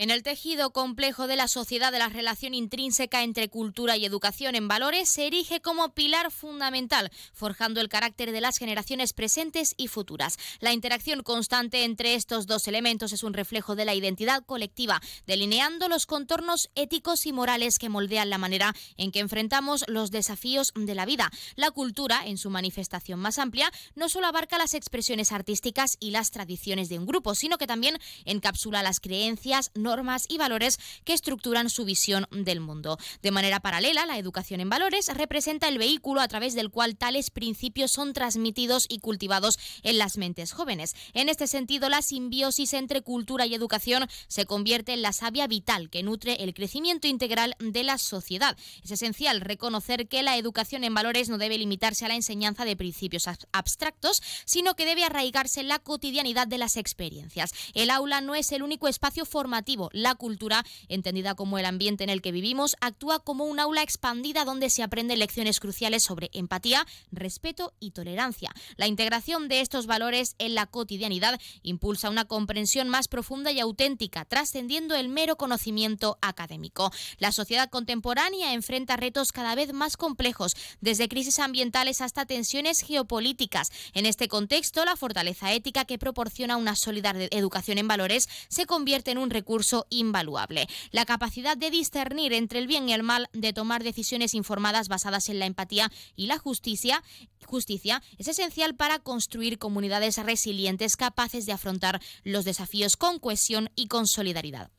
En el tejido complejo de la sociedad de la relación intrínseca entre cultura y educación en valores se erige como pilar fundamental, forjando el carácter de las generaciones presentes y futuras. La interacción constante entre estos dos elementos es un reflejo de la identidad colectiva, delineando los contornos éticos y morales que moldean la manera en que enfrentamos los desafíos de la vida. La cultura, en su manifestación más amplia, no solo abarca las expresiones artísticas y las tradiciones de un grupo, sino que también encapsula las creencias, normas y valores que estructuran su visión del mundo. De manera paralela, la educación en valores representa el vehículo a través del cual tales principios son transmitidos y cultivados en las mentes jóvenes. En este sentido, la simbiosis entre cultura y educación se convierte en la savia vital que nutre el crecimiento integral de la sociedad. Es esencial reconocer que la educación en valores no debe limitarse a la enseñanza de principios abstractos, sino que debe arraigarse en la cotidianidad de las experiencias. El aula no es el único espacio formativo la cultura, entendida como el ambiente en el que vivimos, actúa como un aula expandida donde se aprenden lecciones cruciales sobre empatía, respeto y tolerancia. La integración de estos valores en la cotidianidad impulsa una comprensión más profunda y auténtica, trascendiendo el mero conocimiento académico. La sociedad contemporánea enfrenta retos cada vez más complejos, desde crisis ambientales hasta tensiones geopolíticas. En este contexto, la fortaleza ética que proporciona una sólida educación en valores se convierte en un recurso invaluable. La capacidad de discernir entre el bien y el mal, de tomar decisiones informadas basadas en la empatía y la justicia, justicia es esencial para construir comunidades resilientes capaces de afrontar los desafíos con cohesión y con solidaridad.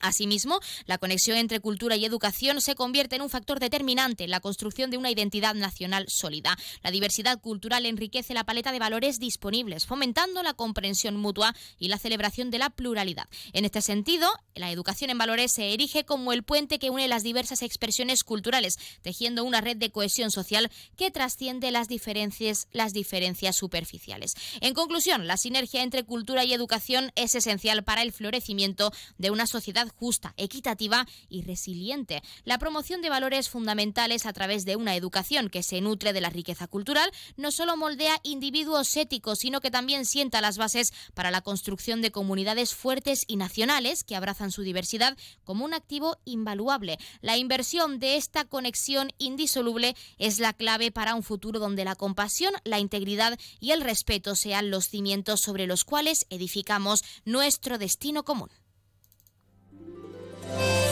Asimismo, la conexión entre cultura y educación se convierte en un factor determinante en la construcción de una identidad nacional sólida. La diversidad cultural enriquece la paleta de valores disponibles, fomentando la comprensión mutua y la celebración de la pluralidad. En este sentido, la educación en valores se erige como el puente que une las diversas expresiones culturales, tejiendo una red de cohesión social que trasciende las diferencias, las diferencias superficiales. En conclusión, la sinergia entre cultura y educación es esencial para el florecimiento de una sociedad justa, equitativa y resiliente. La promoción de valores fundamentales a través de una educación que se nutre de la riqueza cultural no solo moldea individuos éticos, sino que también sienta las bases para la construcción de comunidades fuertes y nacionales que abrazan su diversidad como un activo invaluable. La inversión de esta conexión indisoluble es la clave para un futuro donde la compasión, la integridad y el respeto sean los cimientos sobre los cuales edificamos nuestro destino común. oh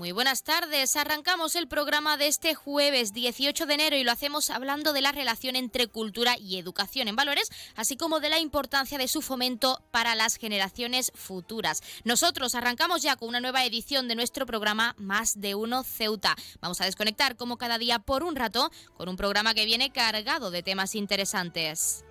Muy buenas tardes. Arrancamos el programa de este jueves 18 de enero y lo hacemos hablando de la relación entre cultura y educación en valores, así como de la importancia de su fomento para las generaciones futuras. Nosotros arrancamos ya con una nueva edición de nuestro programa Más de Uno Ceuta. Vamos a desconectar como cada día por un rato con un programa que viene cargado de temas interesantes.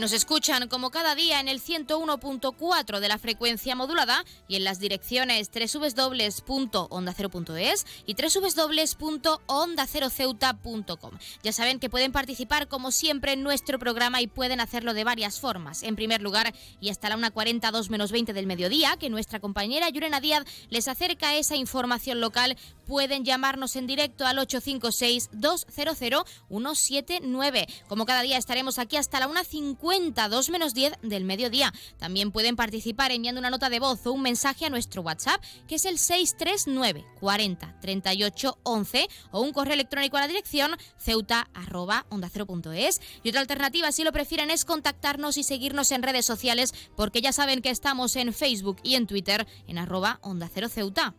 Nos escuchan como cada día en el 101.4 de la frecuencia modulada y en las direcciones www.ondacero.es y www.ondaceroceuta.com. Ya saben que pueden participar como siempre en nuestro programa y pueden hacerlo de varias formas. En primer lugar, y hasta la 1.42 menos 20 del mediodía, que nuestra compañera Yurena Díaz les acerca esa información local, pueden llamarnos en directo al 856-200-179. Como cada día estaremos aquí hasta la 1.50 2 menos 10 del mediodía. También pueden participar enviando una nota de voz o un mensaje a nuestro WhatsApp, que es el 639 40 38 11, o un correo electrónico a la dirección ceuta arroba onda Y otra alternativa, si lo prefieren, es contactarnos y seguirnos en redes sociales, porque ya saben que estamos en Facebook y en Twitter en arroba onda cero ceuta.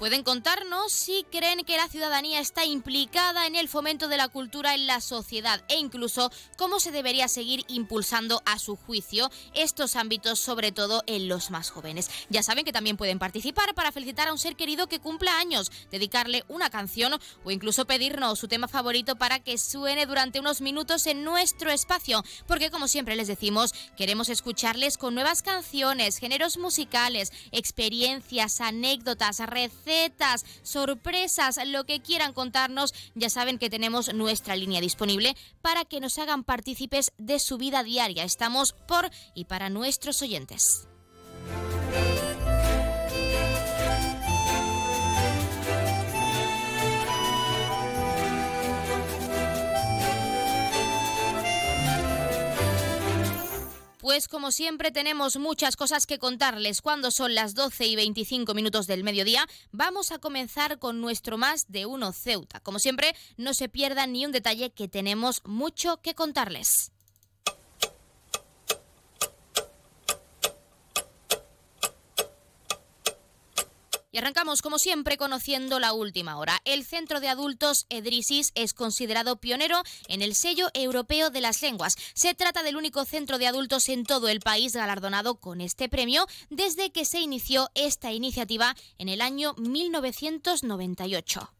Pueden contarnos si creen que la ciudadanía está implicada en el fomento de la cultura en la sociedad e incluso cómo se debería seguir impulsando a su juicio estos ámbitos, sobre todo en los más jóvenes. Ya saben que también pueden participar para felicitar a un ser querido que cumpla años, dedicarle una canción o incluso pedirnos su tema favorito para que suene durante unos minutos en nuestro espacio, porque como siempre les decimos, queremos escucharles con nuevas canciones, géneros musicales, experiencias, anécdotas, recetas sorpresas, lo que quieran contarnos, ya saben que tenemos nuestra línea disponible para que nos hagan partícipes de su vida diaria. Estamos por y para nuestros oyentes. Pues como siempre tenemos muchas cosas que contarles. Cuando son las 12 y 25 minutos del mediodía, vamos a comenzar con nuestro más de uno Ceuta. Como siempre, no se pierdan ni un detalle que tenemos mucho que contarles. Y arrancamos, como siempre, conociendo la última hora. El Centro de Adultos Edrisis es considerado pionero en el sello europeo de las lenguas. Se trata del único centro de adultos en todo el país galardonado con este premio desde que se inició esta iniciativa en el año 1998.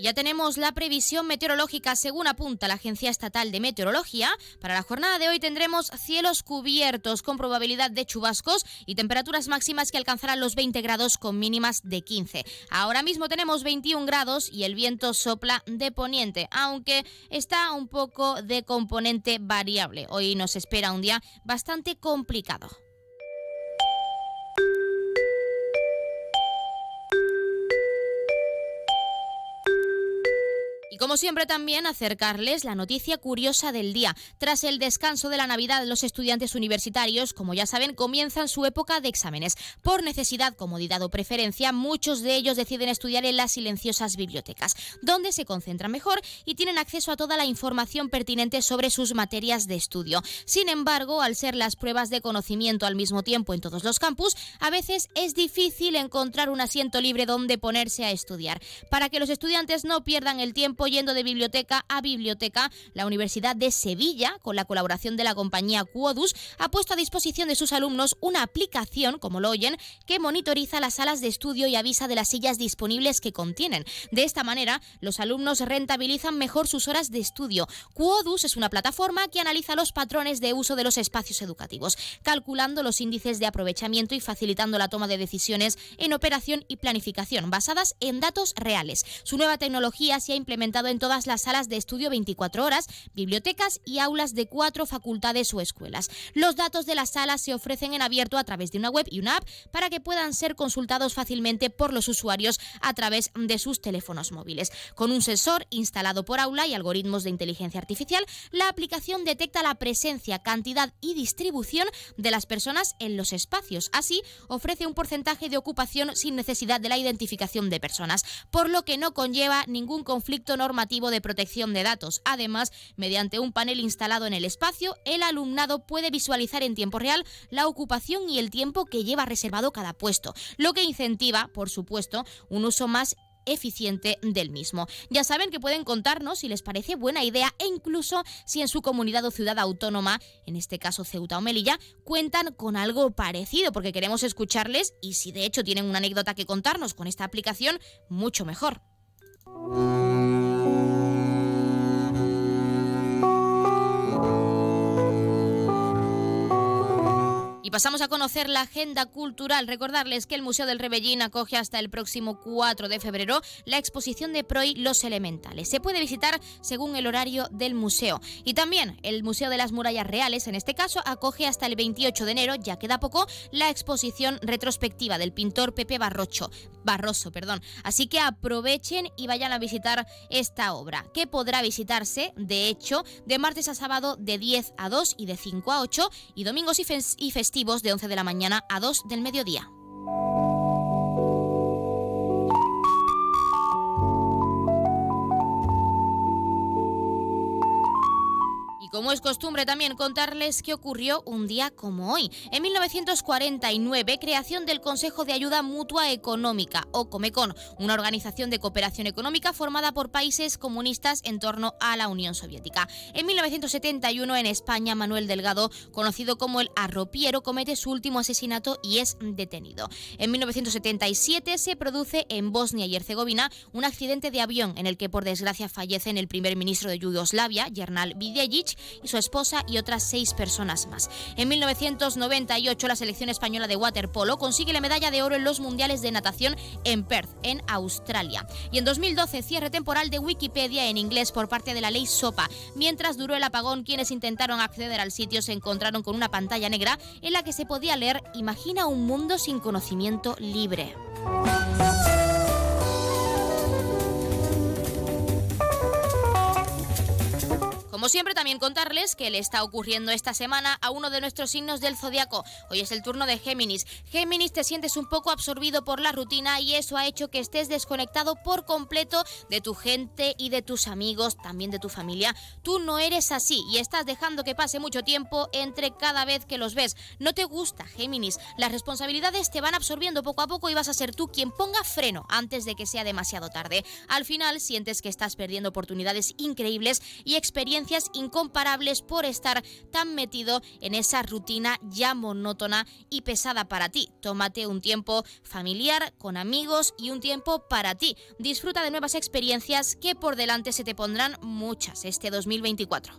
Ya tenemos la previsión meteorológica según apunta la Agencia Estatal de Meteorología. Para la jornada de hoy tendremos cielos cubiertos con probabilidad de chubascos y temperaturas máximas que alcanzarán los 20 grados con mínimas de 15. Ahora mismo tenemos 21 grados y el viento sopla de poniente, aunque está un poco de componente variable. Hoy nos espera un día bastante complicado. Como siempre también acercarles la noticia curiosa del día. Tras el descanso de la Navidad, los estudiantes universitarios, como ya saben, comienzan su época de exámenes. Por necesidad, comodidad o preferencia, muchos de ellos deciden estudiar en las silenciosas bibliotecas, donde se concentran mejor y tienen acceso a toda la información pertinente sobre sus materias de estudio. Sin embargo, al ser las pruebas de conocimiento al mismo tiempo en todos los campus, a veces es difícil encontrar un asiento libre donde ponerse a estudiar. Para que los estudiantes no pierdan el tiempo yendo de biblioteca a biblioteca, la Universidad de Sevilla, con la colaboración de la compañía Quodus, ha puesto a disposición de sus alumnos una aplicación, como lo oyen, que monitoriza las salas de estudio y avisa de las sillas disponibles que contienen. De esta manera, los alumnos rentabilizan mejor sus horas de estudio. Quodus es una plataforma que analiza los patrones de uso de los espacios educativos, calculando los índices de aprovechamiento y facilitando la toma de decisiones en operación y planificación basadas en datos reales. Su nueva tecnología se ha implementado en todas las salas de estudio 24 horas, bibliotecas y aulas de cuatro facultades o escuelas. Los datos de las salas se ofrecen en abierto a través de una web y una app para que puedan ser consultados fácilmente por los usuarios a través de sus teléfonos móviles. Con un sensor instalado por aula y algoritmos de inteligencia artificial, la aplicación detecta la presencia, cantidad y distribución de las personas en los espacios. Así, ofrece un porcentaje de ocupación sin necesidad de la identificación de personas, por lo que no conlleva ningún conflicto normal normativo de protección de datos. Además, mediante un panel instalado en el espacio, el alumnado puede visualizar en tiempo real la ocupación y el tiempo que lleva reservado cada puesto, lo que incentiva, por supuesto, un uso más eficiente del mismo. Ya saben que pueden contarnos si les parece buena idea e incluso si en su comunidad o ciudad autónoma, en este caso Ceuta o Melilla, cuentan con algo parecido porque queremos escucharles y si de hecho tienen una anécdota que contarnos con esta aplicación, mucho mejor. うん pasamos a conocer la agenda cultural. Recordarles que el Museo del Rebellín acoge hasta el próximo 4 de febrero la exposición de Proy Los Elementales. Se puede visitar según el horario del museo. Y también el Museo de las Murallas Reales, en este caso, acoge hasta el 28 de enero, ya queda poco, la exposición retrospectiva del pintor Pepe Barrocho, Barroso. Perdón. Así que aprovechen y vayan a visitar esta obra, que podrá visitarse, de hecho, de martes a sábado de 10 a 2 y de 5 a 8 y domingos y, festivos de 11 de la mañana a 2 del mediodía. Como es costumbre también contarles qué ocurrió un día como hoy. En 1949, creación del Consejo de Ayuda Mutua Económica, o Comecon, una organización de cooperación económica formada por países comunistas en torno a la Unión Soviética. En 1971, en España, Manuel Delgado, conocido como el arropiero, comete su último asesinato y es detenido. En 1977 se produce en Bosnia y Herzegovina un accidente de avión en el que por desgracia fallecen el primer ministro de Yugoslavia, Jernal Videjic, y su esposa y otras seis personas más. En 1998 la selección española de waterpolo consigue la medalla de oro en los mundiales de natación en Perth, en Australia. Y en 2012 cierre temporal de Wikipedia en inglés por parte de la ley SOPA. Mientras duró el apagón, quienes intentaron acceder al sitio se encontraron con una pantalla negra en la que se podía leer Imagina un mundo sin conocimiento libre. Como siempre, también contarles que le está ocurriendo esta semana a uno de nuestros signos del zodiaco. Hoy es el turno de Géminis. Géminis, te sientes un poco absorbido por la rutina y eso ha hecho que estés desconectado por completo de tu gente y de tus amigos, también de tu familia. Tú no eres así y estás dejando que pase mucho tiempo entre cada vez que los ves. No te gusta, Géminis. Las responsabilidades te van absorbiendo poco a poco y vas a ser tú quien ponga freno antes de que sea demasiado tarde. Al final sientes que estás perdiendo oportunidades increíbles y experiencias incomparables por estar tan metido en esa rutina ya monótona y pesada para ti. Tómate un tiempo familiar, con amigos y un tiempo para ti. Disfruta de nuevas experiencias que por delante se te pondrán muchas este 2024.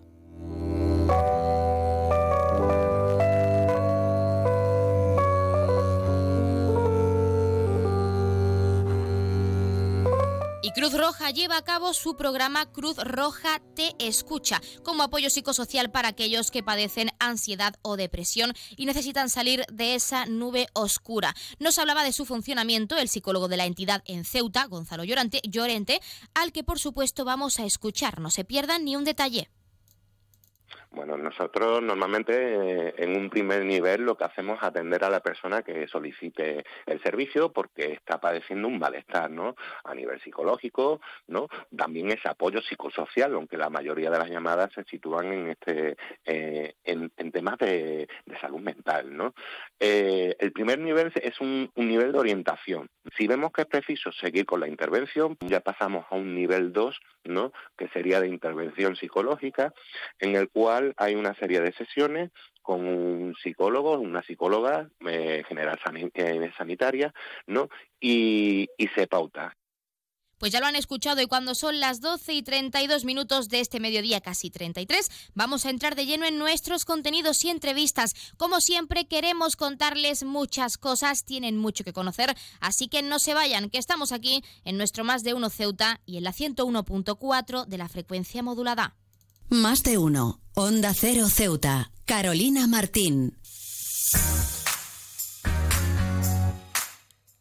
Y Cruz Roja lleva a cabo su programa Cruz Roja Te Escucha, como apoyo psicosocial para aquellos que padecen ansiedad o depresión y necesitan salir de esa nube oscura. Nos hablaba de su funcionamiento el psicólogo de la entidad en Ceuta, Gonzalo Llorente, Llorente al que por supuesto vamos a escuchar. No se pierdan ni un detalle. Bueno, nosotros normalmente eh, en un primer nivel lo que hacemos es atender a la persona que solicite el servicio porque está padeciendo un malestar, ¿no? A nivel psicológico, ¿no? También ese apoyo psicosocial, aunque la mayoría de las llamadas se sitúan en este eh, en, temas de, salud mental, ¿no? Eh, el primer nivel es un, nivel de orientación. Si vemos que es preciso seguir con la intervención, ya pasamos a un nivel 2, ¿no? Que sería de intervención psicológica, en el cual hay una serie de sesiones con un psicólogo, una psicóloga eh, general eh, sanitaria, ¿no? Y, y se pauta pues ya lo han escuchado y cuando son las 12 y 32 minutos de este mediodía, casi 33, vamos a entrar de lleno en nuestros contenidos y entrevistas. Como siempre, queremos contarles muchas cosas, tienen mucho que conocer, así que no se vayan, que estamos aquí en nuestro Más de Uno Ceuta y en la 101.4 de la frecuencia modulada. Más de uno. Onda Cero Ceuta. Carolina Martín.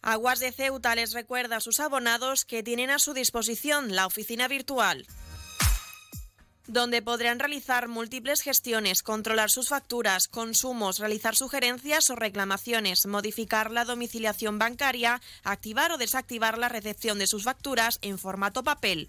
Aguas de Ceuta les recuerda a sus abonados que tienen a su disposición la oficina virtual donde podrán realizar múltiples gestiones, controlar sus facturas, consumos, realizar sugerencias o reclamaciones, modificar la domiciliación bancaria, activar o desactivar la recepción de sus facturas en formato papel.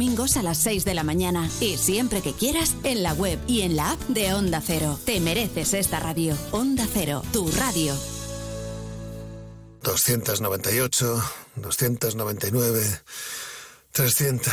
domingos a las 6 de la mañana y siempre que quieras en la web y en la app de Onda Cero. Te mereces esta radio. Onda Cero, tu radio. 298, 299, 300.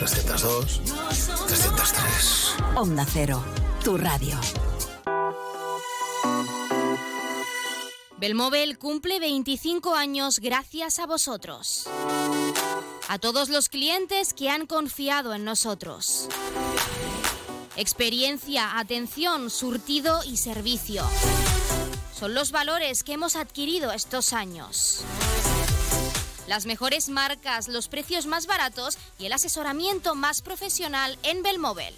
302, 303. Onda Cero, tu radio. Belmóvil cumple 25 años gracias a vosotros. A todos los clientes que han confiado en nosotros. Experiencia, atención, surtido y servicio. Son los valores que hemos adquirido estos años. Las mejores marcas, los precios más baratos y el asesoramiento más profesional en Belmóvil.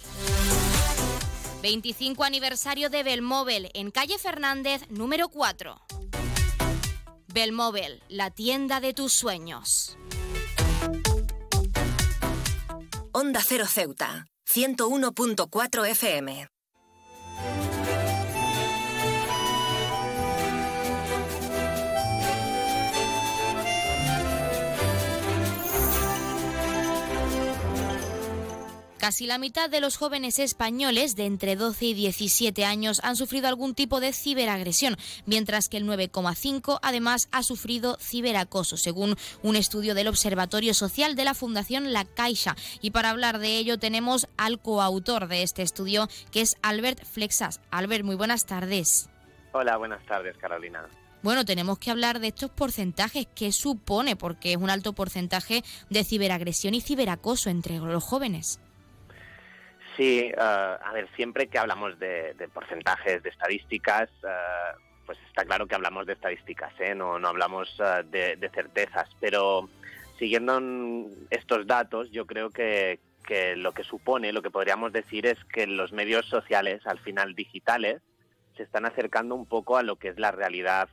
25 aniversario de Belmóvil en calle Fernández número 4. Belmóvil, la tienda de tus sueños. Onda Cero Ceuta, 101.4 FM. Casi la mitad de los jóvenes españoles de entre 12 y 17 años han sufrido algún tipo de ciberagresión, mientras que el 9,5 además ha sufrido ciberacoso, según un estudio del Observatorio Social de la Fundación La Caixa. Y para hablar de ello tenemos al coautor de este estudio, que es Albert Flexas. Albert, muy buenas tardes. Hola, buenas tardes, Carolina. Bueno, tenemos que hablar de estos porcentajes. ¿Qué supone? Porque es un alto porcentaje de ciberagresión y ciberacoso entre los jóvenes. Sí, uh, a ver, siempre que hablamos de, de porcentajes, de estadísticas, uh, pues está claro que hablamos de estadísticas, ¿eh? no, no hablamos uh, de, de, certezas, pero siguiendo estos datos, yo creo que, que lo que supone, lo que podríamos decir es que los medios sociales, al final digitales, se están acercando un poco a lo que es la realidad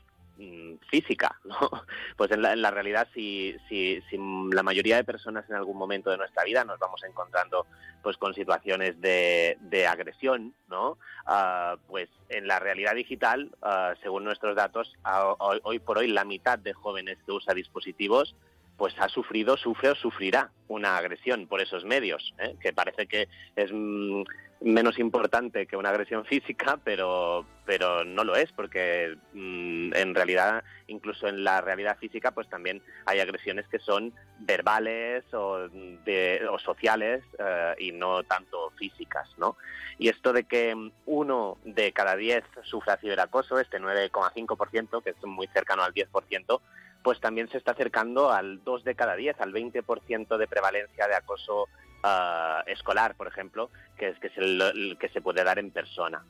física, ¿no? Pues en la, en la realidad, si, si, si, la mayoría de personas en algún momento de nuestra vida nos vamos encontrando pues con situaciones de, de agresión, ¿no? Uh, pues en la realidad digital, uh, según nuestros datos, hoy, hoy, por hoy la mitad de jóvenes que usa dispositivos pues ha sufrido, sufre o sufrirá una agresión por esos medios, ¿eh? que parece que es mm, menos importante que una agresión física, pero, pero no lo es, porque mmm, en realidad, incluso en la realidad física, pues también hay agresiones que son verbales o, de, o sociales uh, y no tanto físicas, ¿no? Y esto de que uno de cada diez sufra ciberacoso, este 9,5%, que es muy cercano al 10%, pues también se está acercando al 2 de cada 10, al 20% de prevalencia de acoso uh, escolar, por ejemplo, que es, que, es el, que se puede dar en persona.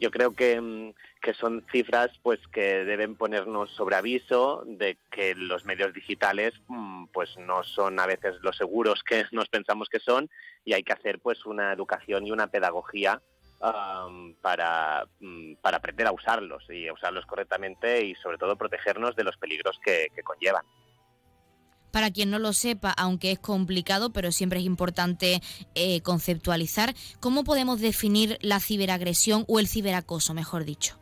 Yo creo que, que, son cifras pues que deben ponernos sobre aviso de que los medios digitales pues no son a veces los seguros que nos pensamos que son y hay que hacer pues una educación y una pedagogía um, para, um, para aprender a usarlos y a usarlos correctamente y sobre todo protegernos de los peligros que, que conllevan. Para quien no lo sepa, aunque es complicado, pero siempre es importante eh, conceptualizar, ¿cómo podemos definir la ciberagresión o el ciberacoso, mejor dicho?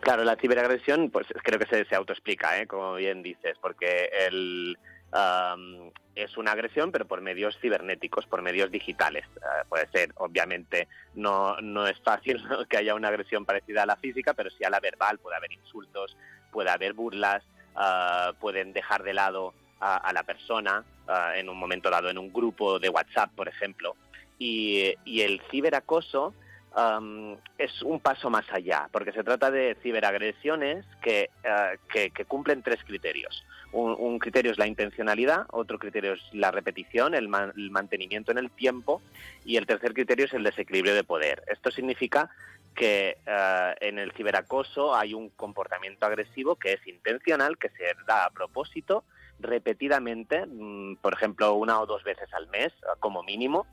Claro, la ciberagresión, pues creo que se, se autoexplica, ¿eh? como bien dices, porque el, um, es una agresión, pero por medios cibernéticos, por medios digitales. Uh, puede ser, obviamente, no, no es fácil que haya una agresión parecida a la física, pero sí a la verbal, puede haber insultos, puede haber burlas, uh, pueden dejar de lado a, a la persona uh, en un momento dado, en un grupo de WhatsApp, por ejemplo. Y, y el ciberacoso um, es un paso más allá, porque se trata de ciberagresiones que, uh, que, cumplen tres criterios. Un, un, criterio es la intencionalidad, otro criterio es la repetición, el, man, el mantenimiento en el tiempo, y el tercer criterio es el desequilibrio de poder. Esto significa que uh, en el ciberacoso hay un comportamiento agresivo que es intencional, que se da a propósito, repetidamente, por ejemplo, una o dos veces al mes como mínimo,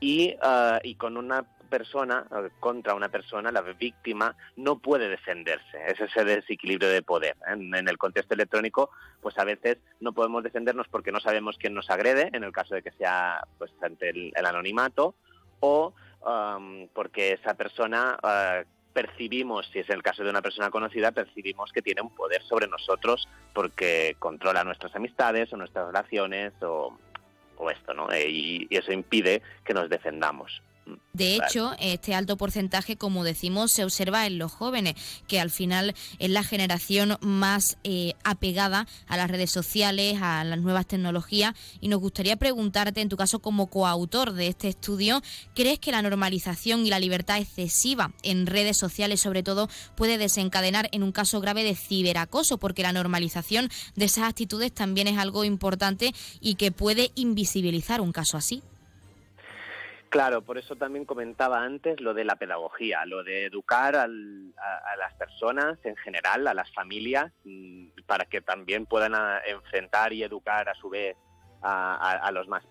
y, uh, y con una persona, eh, contra una persona, la víctima, no puede defenderse. Es ese desequilibrio de poder. En, el contexto electrónico, pues a veces no podemos defendernos porque no sabemos quién nos agrede, en el caso de que sea pues ante el, anonimato, o um, porque esa persona uh, percibimos, si es el caso de una persona conocida, percibimos que tiene un poder sobre nosotros porque controla nuestras amistades o nuestras relaciones o, esto, ¿no? y eso impide que nos defendamos. De hecho, este alto porcentaje, como decimos, se observa en los jóvenes, que al final es la generación más eh, apegada a las redes sociales, a las nuevas tecnologías. Y nos gustaría preguntarte, en tu caso como coautor de este estudio, ¿crees que la normalización y la libertad excesiva en redes sociales, sobre todo, puede desencadenar en un caso grave de ciberacoso? Porque la normalización de esas actitudes también es algo importante y que puede invisibilizar un caso así. Claro, por eso también comentaba antes lo de la pedagogía, lo de educar a, las personas en general, a las familias, mm, para que también puedan ah, enfrentar y educar a su vez a, los más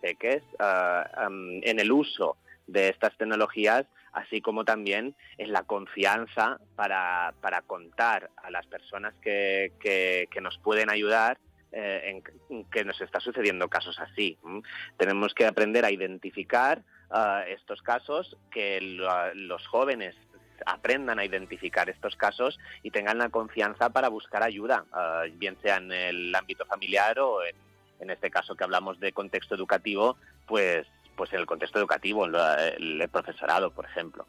ah, en el uso de estas tecnologías, así como también en la confianza para, contar a las personas que, nos pueden ayudar eh, en que nos está sucediendo casos así. Tenemos que aprender a identificar estos casos, que los jóvenes aprendan a identificar estos casos y tengan la confianza para buscar ayuda, ah, bien sea en el ámbito familiar o en, en, este caso que hablamos de contexto educativo, pues, pues en el contexto educativo, el profesorado, por ejemplo.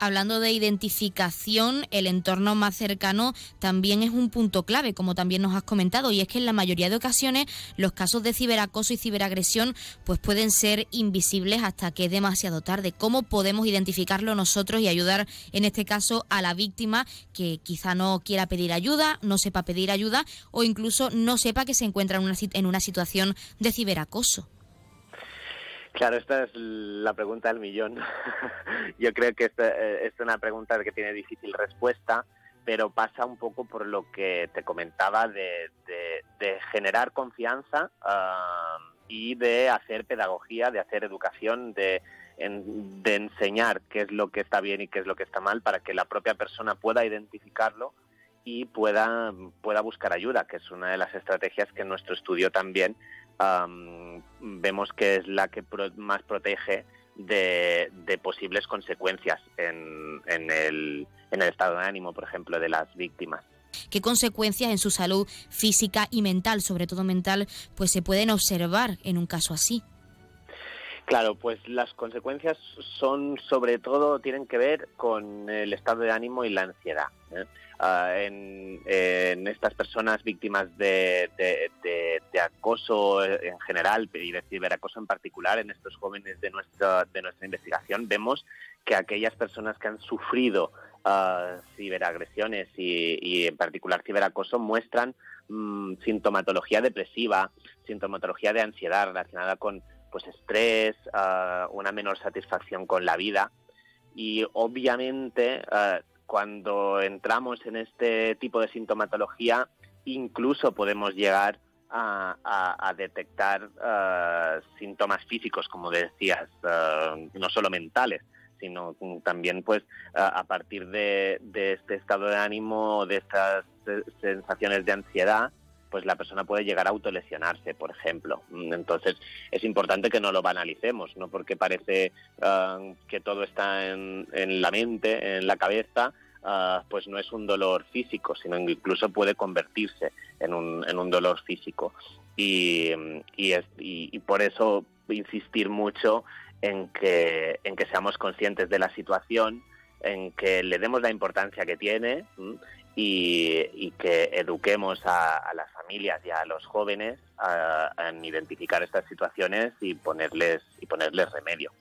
Hablando de identificación, el entorno más cercano también es un punto clave, como también nos has comentado, y es que en la mayoría de ocasiones los casos de ciberacoso y ciberagresión pues pueden ser invisibles hasta que es demasiado tarde. ¿Cómo podemos identificarlo nosotros y ayudar en este caso a la víctima que quizá no quiera pedir ayuda, no sepa pedir ayuda o incluso no sepa que se encuentra en una, en una situación de ciberacoso? Claro, esta es la pregunta del millón. Yo creo que esta eh, es una pregunta que tiene difícil respuesta, pero pasa un poco por lo que te comentaba de, generar confianza ah, y de hacer pedagogía, de hacer educación, de, de enseñar qué es lo que está bien y qué es lo que está mal para que la propia persona pueda identificarlo y pueda, pueda buscar ayuda, que es una de las estrategias que nuestro estudio también vemos que es la que más protege de, posibles consecuencias en, el, en el estado de ánimo, por ejemplo, de las víctimas qué consecuencias en su salud física y mental, sobre todo mental, pues se pueden observar en un caso así. Claro, pues las consecuencias son sobre todo tienen que ver con el estado de ánimo y la ansiedad. ¿eh? Ah, en, estas personas víctimas de, acoso en general y de ciberacoso en particular, en estos jóvenes de nuestra, de nuestra investigación, vemos que aquellas personas que han sufrido uh, ciberagresiones y, en particular ciberacoso muestran mm, sintomatología depresiva, sintomatología de ansiedad relacionada con pues estrés, ah, una menor satisfacción con la vida. Y obviamente cuando entramos en este tipo de sintomatología, incluso podemos llegar a, detectar eh, síntomas físicos, como decías, eh, no solo mentales, sino también pues a partir de, este estado de ánimo, de estas sensaciones de ansiedad, pues la persona puede llegar a autolesionarse, por ejemplo. Entonces es importante que no lo banalicemos, no porque parece eh, que todo está en, la mente, en la cabeza, Ah, pues no es un dolor físico, sino incluso puede convertirse en un, en un dolor físico. Y, y, por eso insistir mucho en que seamos conscientes de la situación, en que le demos la importancia que tiene y, que eduquemos a, las familias y a los jóvenes en identificar estas situaciones y ponerles, y ponerles remedio.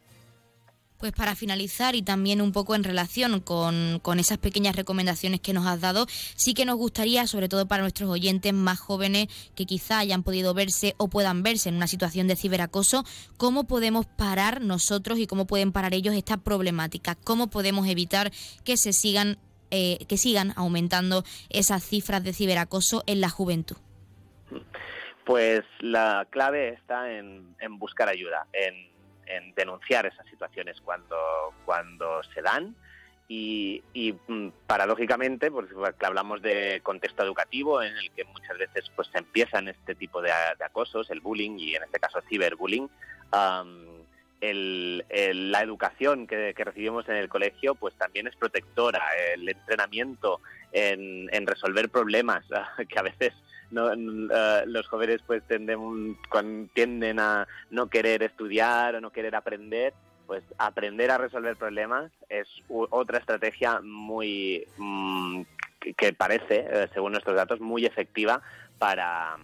Pues para finalizar y también un poco en relación con, esas pequeñas recomendaciones que nos has dado, sí que nos gustaría, sobre todo para nuestros oyentes más jóvenes que quizá hayan podido verse o puedan verse en una situación de ciberacoso, cómo podemos parar nosotros y cómo pueden parar ellos esta problemática, cómo podemos evitar que se sigan, eh, que sigan aumentando esas cifras de ciberacoso en la juventud. Pues la clave está en, en buscar ayuda, en denunciar esas situaciones cuando, cuando se dan. Y, mm, paradójicamente, porque hablamos de contexto educativo en el que muchas veces pues empiezan este tipo de, acosos, el bullying y en este caso ciberbullying, la educación que, recibimos en el colegio pues también es protectora, el entrenamiento en, resolver problemas que a veces eh, los jóvenes pues tienden, tienden a no querer estudiar o no querer aprender, pues aprender a resolver problemas es otra estrategia muy mm, que parece, eh, según nuestros datos, muy efectiva para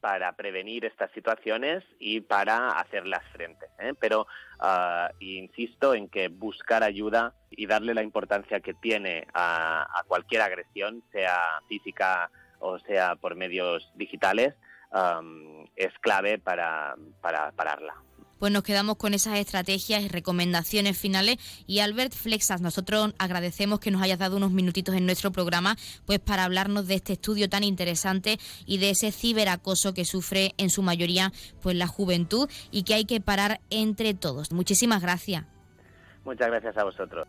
para prevenir estas situaciones y para hacerlas frente. ¿eh? Pero uh, insisto en que buscar ayuda y darle la importancia que tiene a, cualquier agresión, sea física o sea por medios digitales, um, es clave para, para pararla pues nos quedamos con esas estrategias y recomendaciones finales. Y Albert Flexas, nosotros agradecemos que nos hayas dado unos minutitos en nuestro programa, pues para hablarnos de este estudio tan interesante y de ese ciberacoso que sufre en su mayoría pues la juventud y que hay que parar entre todos. Muchísimas gracias. Muchas gracias a vosotros.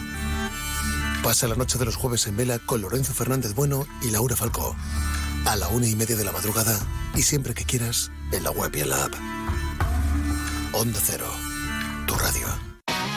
Pasa la noche de los jueves en vela con Lorenzo Fernández Bueno y Laura Falcó. A la una y media de la madrugada y siempre que quieras en la web y en la app. Onda Cero, tu radio.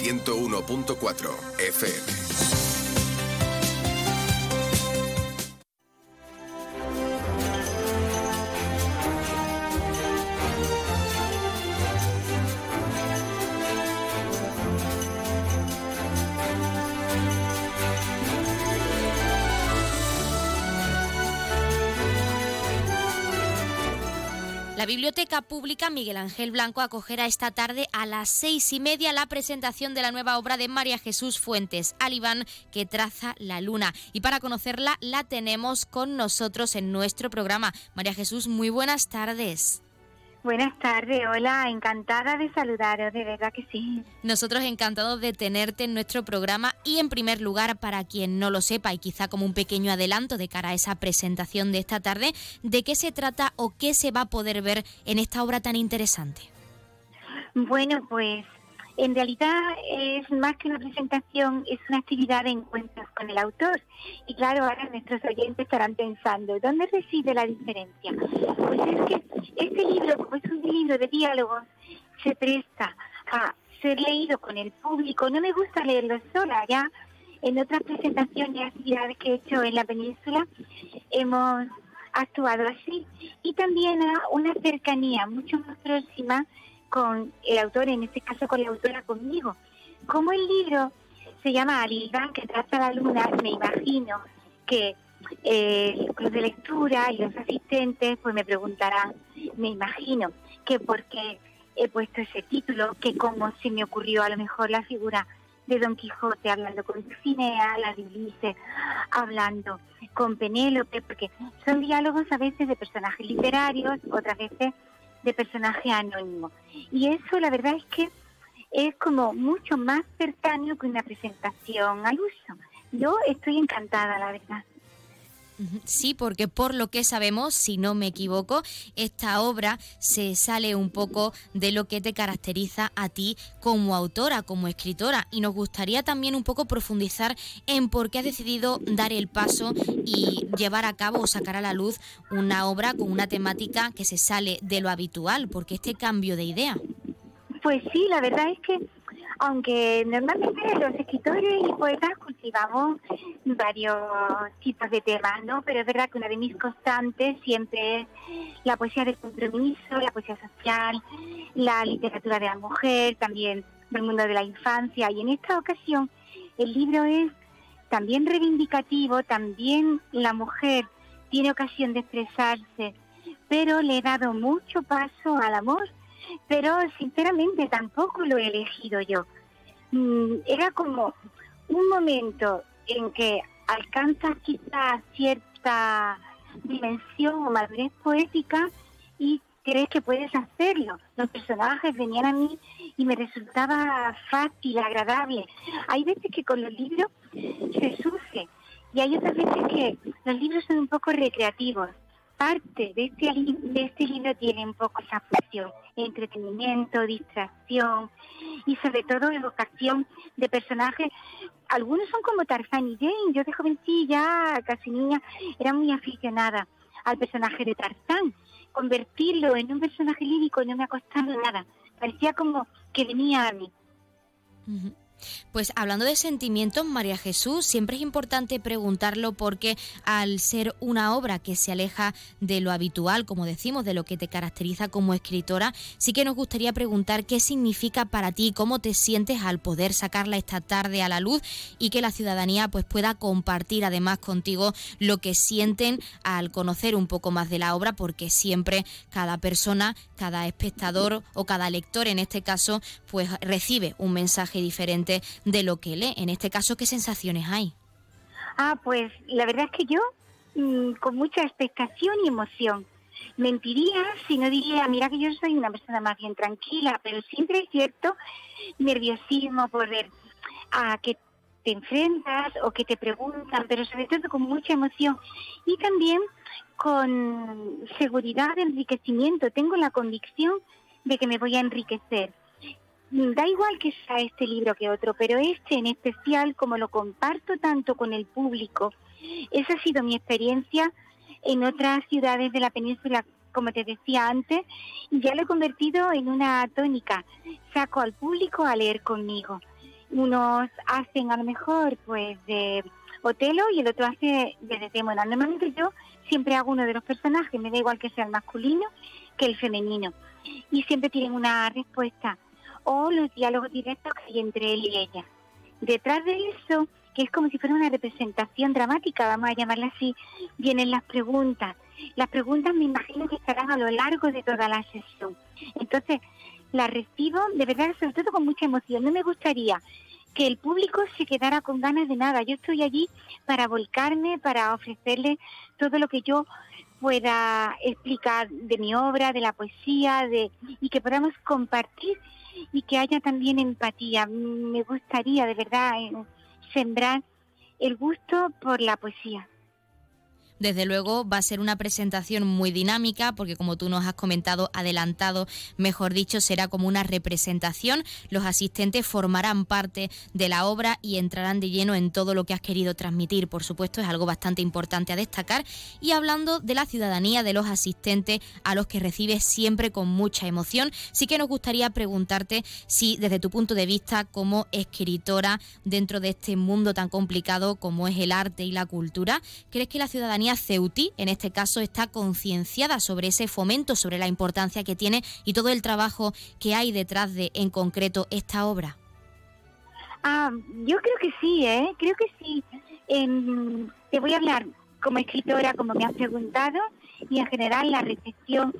101.4 FM. La Biblioteca Pública Miguel Ángel Blanco acogerá esta tarde a las seis y media la presentación de la nueva obra de María Jesús Fuentes, Alibán, que traza la luna. Y para conocerla la tenemos con nosotros en nuestro programa. María Jesús, muy buenas tardes. Buenas tardes, hola, encantada de saludaros, de verdad que sí. Nosotros encantados de tenerte en nuestro programa y en primer lugar, para quien no lo sepa y quizá como un pequeño adelanto de cara a esa presentación de esta tarde, ¿de qué se trata o qué se va a poder ver en esta obra tan interesante? Bueno, pues en realidad es más que una presentación, es una actividad de encuentros con el autor. Y claro, ahora nuestros oyentes estarán pensando, ¿dónde reside la diferencia? Pues es que este libro, como es un libro de diálogos, se presta a ser leído con el público. No me gusta leerlo sola, ya en otras presentaciones y actividades que he hecho en la península hemos actuado así. Y también a una cercanía mucho más próxima con el autor, en este caso con la autora conmigo. Como el libro se llama Alilban, que trata la luna, me imagino que eh, de lectura y los asistentes pues me preguntarán, me imagino, que por qué he puesto ese título, que cómo se me ocurrió a lo mejor la figura de Don Quijote hablando con Dulcinea, la de hablando con Penélope, porque son diálogos a veces de personajes literarios, otras veces de personaje anónimo. Y eso la verdad es que es como mucho más cercano que una presentación al uso. Yo estoy encantada, la verdad. Sí, porque por lo que sabemos, si no me equivoco, esta obra se sale un poco de lo que te caracteriza a ti como autora, como escritora. Y nos gustaría también un poco profundizar en por qué has decidido dar el paso y llevar a cabo o sacar a la luz una obra con una temática que se sale de lo habitual, porque este cambio de idea. Pues sí, la verdad es que aunque normalmente los escritores y poetas cultivamos varios tipos de temas, ¿no? Pero es verdad que una de mis constantes siempre es la poesía del compromiso, la poesía social, la literatura de la mujer, también del mundo de la infancia. Y en esta ocasión el libro es también reivindicativo, también la mujer tiene ocasión de expresarse, pero le he dado mucho paso al amor pero sinceramente tampoco lo he elegido yo. Mm, era como un momento en que alcanzas quizás cierta dimensión o madurez poética y crees que puedes hacerlo. Los personajes venían a mí y me resultaba fácil, agradable. Hay veces que con los libros se sufre y hay otras veces que los libros son un poco recreativos parte de este, de este libro tiene un poco esa función, entretenimiento, distracción y sobre todo evocación de personajes. Algunos son como Tarzán y Jane. Yo de jovencilla, casi niña, era muy aficionada al personaje de Tarzán. Convertirlo en un personaje lírico no me ha costado nada. Parecía como que venía a mí. Pues hablando de sentimientos, María Jesús, siempre es importante preguntarlo porque al ser una obra que se aleja de lo habitual, como decimos, de lo que te caracteriza como escritora, sí que nos gustaría preguntar qué significa para ti, cómo te sientes al poder sacarla esta tarde a la luz y que la ciudadanía pues pueda compartir además contigo lo que sienten al conocer un poco más de la obra, porque siempre cada persona, cada espectador o cada lector en este caso, pues recibe un mensaje diferente de lo que lee. En este caso, ¿qué sensaciones hay? Ah, pues la verdad es que yo mm, con mucha expectación y emoción. Mentiría si no diría, mira que yo soy una persona más bien tranquila, pero siempre es cierto nerviosismo por ver a que te enfrentas o que te preguntan, pero sobre todo con mucha emoción y también con seguridad de enriquecimiento. Tengo la convicción de que me voy a enriquecer da igual que sea este libro que otro, pero este en especial, como lo comparto tanto con el público, esa ha sido mi experiencia en otras ciudades de la península, como te decía antes, y ya lo he convertido en una tónica. Saco al público a leer conmigo. Unos hacen a lo mejor pues de Otelo y el otro hace de Desdemona. Normalmente yo siempre hago uno de los personajes, me da igual que sea el masculino que el femenino. Y siempre tienen una respuesta o los diálogos directos que hay entre él y ella. Detrás de eso, que es como si fuera una representación dramática, vamos a llamarla así, vienen las preguntas. Las preguntas me imagino que estarán a lo largo de toda la sesión. Entonces, las recibo de verdad, sobre todo con mucha emoción. No me gustaría que el público se quedara con ganas de nada. Yo estoy allí para volcarme, para ofrecerle todo lo que yo pueda explicar de mi obra, de la poesía, de y que podamos compartir y que haya también empatía. Me gustaría de verdad eh, sembrar el gusto por la poesía. Desde luego va a ser una presentación muy dinámica porque como tú nos has comentado, adelantado, mejor dicho, será como una representación. Los asistentes formarán parte de la obra y entrarán de lleno en todo lo que has querido transmitir. Por supuesto, es algo bastante importante a destacar. Y hablando de la ciudadanía, de los asistentes a los que recibes siempre con mucha emoción, sí que nos gustaría preguntarte si desde tu punto de vista como escritora dentro de este mundo tan complicado como es el arte y la cultura, ¿crees que la ciudadanía ceutí, en este caso, está concienciada sobre ese fomento, sobre la importancia que tiene y todo el trabajo que hay detrás de, en concreto, esta obra. Ah, yo creo que sí, ¿eh? Creo que sí. te voy a hablar como escritora, como me has preguntado, y en general la recepción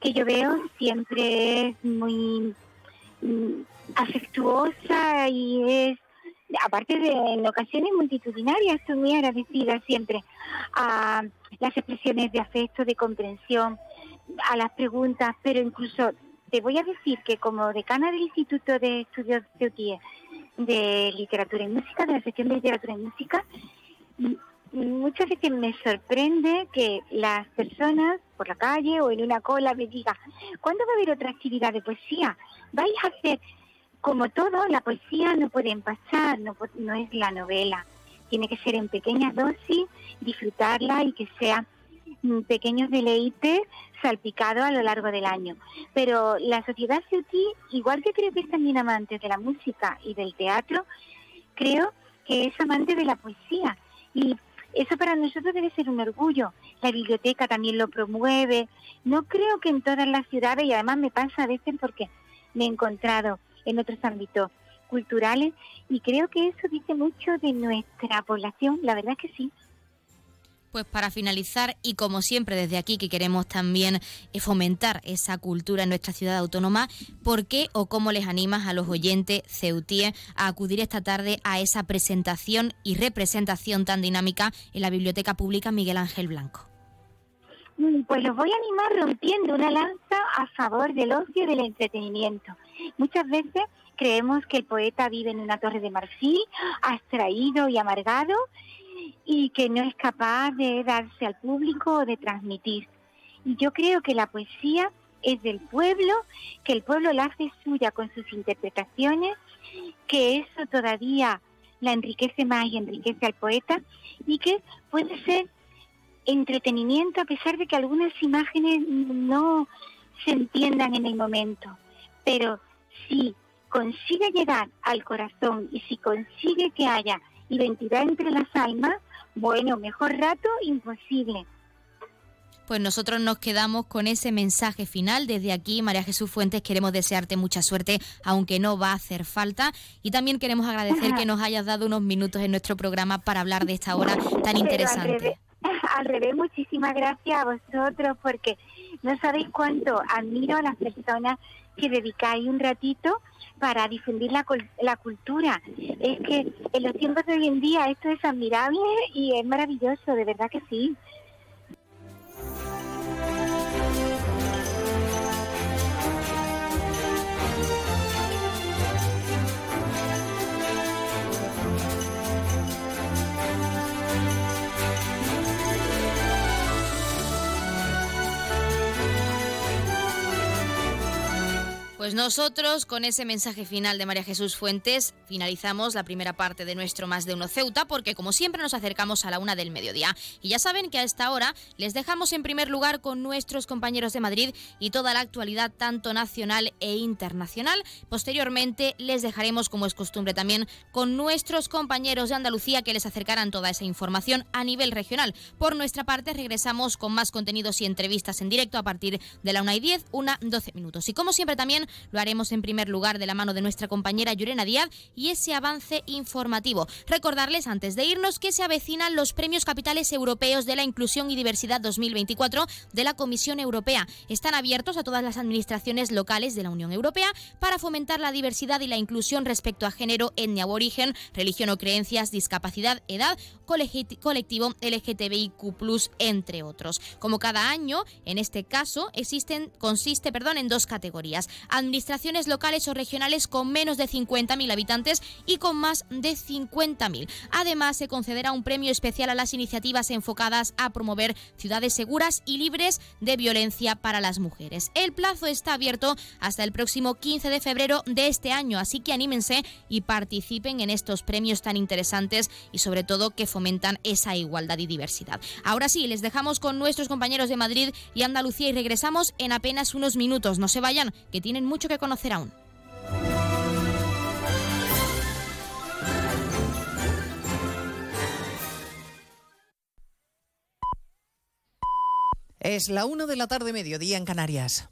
que yo veo siempre es muy mm, afectuosa y es aparte de en ocasiones multitudinarias, estoy muy agradecida siempre a las expresiones de afecto, de comprensión, a las preguntas, pero incluso te voy a decir que como decana del Instituto de Estudios de de Literatura y Música, de la sección de Literatura y Música, muchas veces me sorprende que las personas por la calle o en una cola me digan, ¿cuándo va a haber otra actividad de poesía? ¿Vais a hacer como todo, la poesía no puede empachar, no, no es la novela. Tiene que ser en pequeñas dosis, disfrutarla y que sea mm, pequeños deleites salpicados a lo largo del año. Pero la sociedad ceutí, igual que creo que es también amante de la música y del teatro, creo que es amante de la poesía. Y eso para nosotros debe ser un orgullo. La biblioteca también lo promueve. No creo que en todas las ciudades, y además me pasa a veces porque me he encontrado en otros ámbitos culturales y creo que eso dice mucho de nuestra población, la verdad que sí. Pues para finalizar, y como siempre desde aquí que queremos también eh, fomentar esa cultura en nuestra ciudad autónoma, ¿por qué o cómo les animas a los oyentes ceutíes a acudir esta tarde a esa presentación y representación tan dinámica en la Biblioteca Pública Miguel Ángel Blanco? Mm, pues los voy a animar rompiendo una lanza a favor del ocio y del entretenimiento. Muchas veces creemos que el poeta vive en una torre de marfil, abstraído y amargado, y que no es capaz de darse al público o de transmitir. Y yo creo que la poesía es del pueblo, que el pueblo la hace suya con sus interpretaciones, que eso todavía la enriquece más y enriquece al poeta, y que puede ser entretenimiento a pesar de que algunas imágenes no se entiendan en el momento. Pero si consigue llegar al corazón y si consigue que haya identidad entre las almas, bueno, mejor rato imposible. Pues nosotros nos quedamos con ese mensaje final. Desde aquí, María Jesús Fuentes, queremos desearte mucha suerte, aunque no va a hacer falta. Y también queremos agradecer que nos hayas dado unos minutos en nuestro programa para hablar de esta hora tan interesante. Al revés, muchísimas gracias a vosotros porque no sabéis cuánto admiro a las personas que dedicáis un ratito para difundir la, la cultura. Es que en los tiempos de hoy en día esto es admirable y es maravilloso, de verdad que sí. Pues nosotros, con ese mensaje final de María Jesús Fuentes, finalizamos la primera parte de nuestro Más de Uno Ceuta, porque como siempre nos acercamos a la una del mediodía. Y ya saben que a esta hora les dejamos en primer lugar con nuestros compañeros de Madrid y toda la actualidad tanto nacional e internacional. Posteriormente les dejaremos, como es costumbre también, con nuestros compañeros de Andalucía que les acercarán toda esa información a nivel regional. Por nuestra parte, regresamos con más contenidos y entrevistas en directo a partir de la una y 10, una 12 minutos. Y como siempre también Lo haremos en primer lugar de la mano de nuestra compañera Yurena Díaz y ese avance informativo. Recordarles antes de irnos que se avecinan los premios capitales europeos de la inclusión y diversidad 2024 de la Comisión Europea. Están abiertos a todas las administraciones locales de la Unión Europea para fomentar la diversidad y la inclusión respecto a género, etnia o origen, religión o creencias, discapacidad, edad, colectivo LGTBIQ+, entre otros. Como cada año, en este caso, existen, consiste perdón, en dos categorías. Administraciones locales o regionales con menos de 50.000 habitantes y con más de 50.000. Además, se concederá un premio especial a las iniciativas enfocadas a promover ciudades seguras y libres de violencia para las mujeres. El plazo está abierto hasta el próximo 15 de febrero de este año, así que anímense y participen en estos premios tan interesantes y sobre todo que fomentan esa igualdad y diversidad. Ahora sí, les dejamos con nuestros compañeros de Madrid y Andalucía y regresamos en apenas unos minutos. No se vayan, que tienen mucho que conocer aún. Es la una de la tarde, mediodía en Canarias.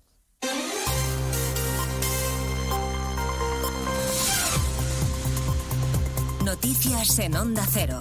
Noticias en Onda Cero.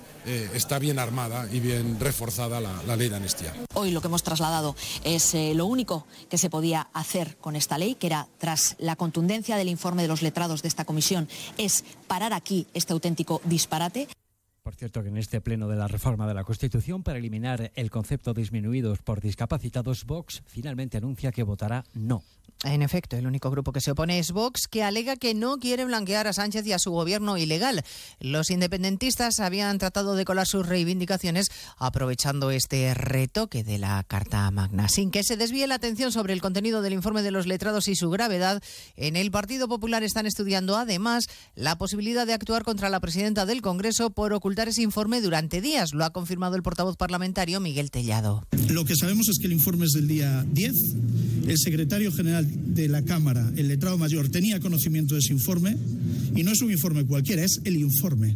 eh, está bien armada y bien reforzada la, ley de amnistía. Hoy lo que hemos trasladado es eh, lo único que se podía hacer con esta ley, que era, tras la contundencia del informe de los letrados de esta comisión, es parar aquí este auténtico disparate. Por cierto, que en este pleno de la reforma de la Constitución para eliminar el concepto disminuidos por discapacitados, Vox finalmente anuncia que votará no. En efecto, el único grupo que se opone es Vox, que alega que no quiere blanquear a Sánchez y a su gobierno ilegal. Los independentistas habían tratado de colar sus reivindicaciones aprovechando este retoque de la Carta Magna. Sin que se desvíe la atención sobre el contenido del informe de los letrados y su gravedad, en el Partido Popular están estudiando además la posibilidad de actuar contra la presidenta del Congreso por ocultar ese informe durante días. Lo ha confirmado el portavoz parlamentario Miguel Tellado. Lo que sabemos es que el informe es del día 10. El secretario general de la Cámara, el letrado mayor, tenía conocimiento de ese informe y no es un informe cualquiera, es el informe.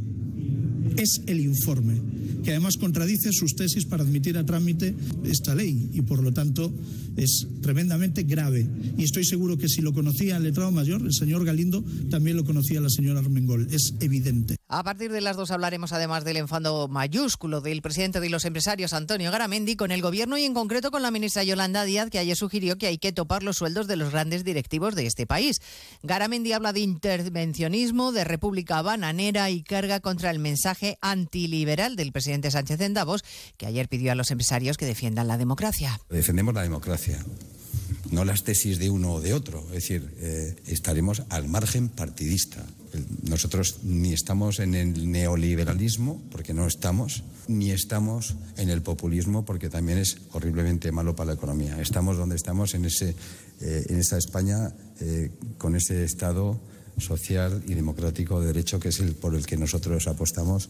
Es el informe que además contradice sus tesis para admitir a trámite esta ley y por lo tanto es tremendamente grave. Y estoy seguro que si lo conocía el letrado mayor, el señor Galindo, también lo conocía la señora Armengol. Es evidente. A partir de las dos hablaremos además del enfado mayúsculo del presidente de los empresarios, Antonio Garamendi, con el gobierno y en concreto con la ministra Yolanda Díaz, que ayer sugirió que hay que topar los sueldos de los grandes directivos de este país. Garamendi habla de intervencionismo, de república bananera y carga contra el mensaje antiliberal del presidente Sánchez en Davos, que ayer pidió a los empresarios que defiendan la democracia. Defendemos la democracia, no las tesis de uno o de otro. Es decir, eh, estaremos al margen partidista. Nosotros ni estamos en el neoliberalismo, porque no estamos, ni estamos en el populismo, porque también es horriblemente malo para la economía. Estamos donde estamos, en, ese, eh, en esa España, eh, con ese Estado social y democrático de derecho que es el por el que nosotros apostamos.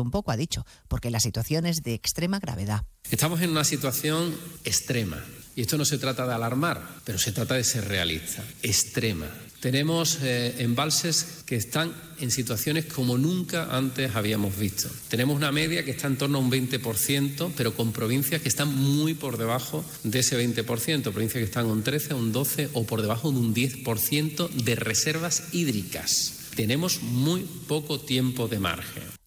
un poco, ha dicho, porque la situación es de extrema gravedad. Estamos en una situación extrema. Y esto no se trata de alarmar, pero se trata de ser realista, extrema. Tenemos eh, embalses que están en situaciones como nunca antes habíamos visto. Tenemos una media que está en torno a un 20%, pero con provincias que están muy por debajo de ese 20%, provincias que están un 13, un 12 o por debajo de un 10% de reservas hídricas. Tenemos muy poco tiempo de margen.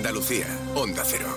Andalucía, Onda Cero.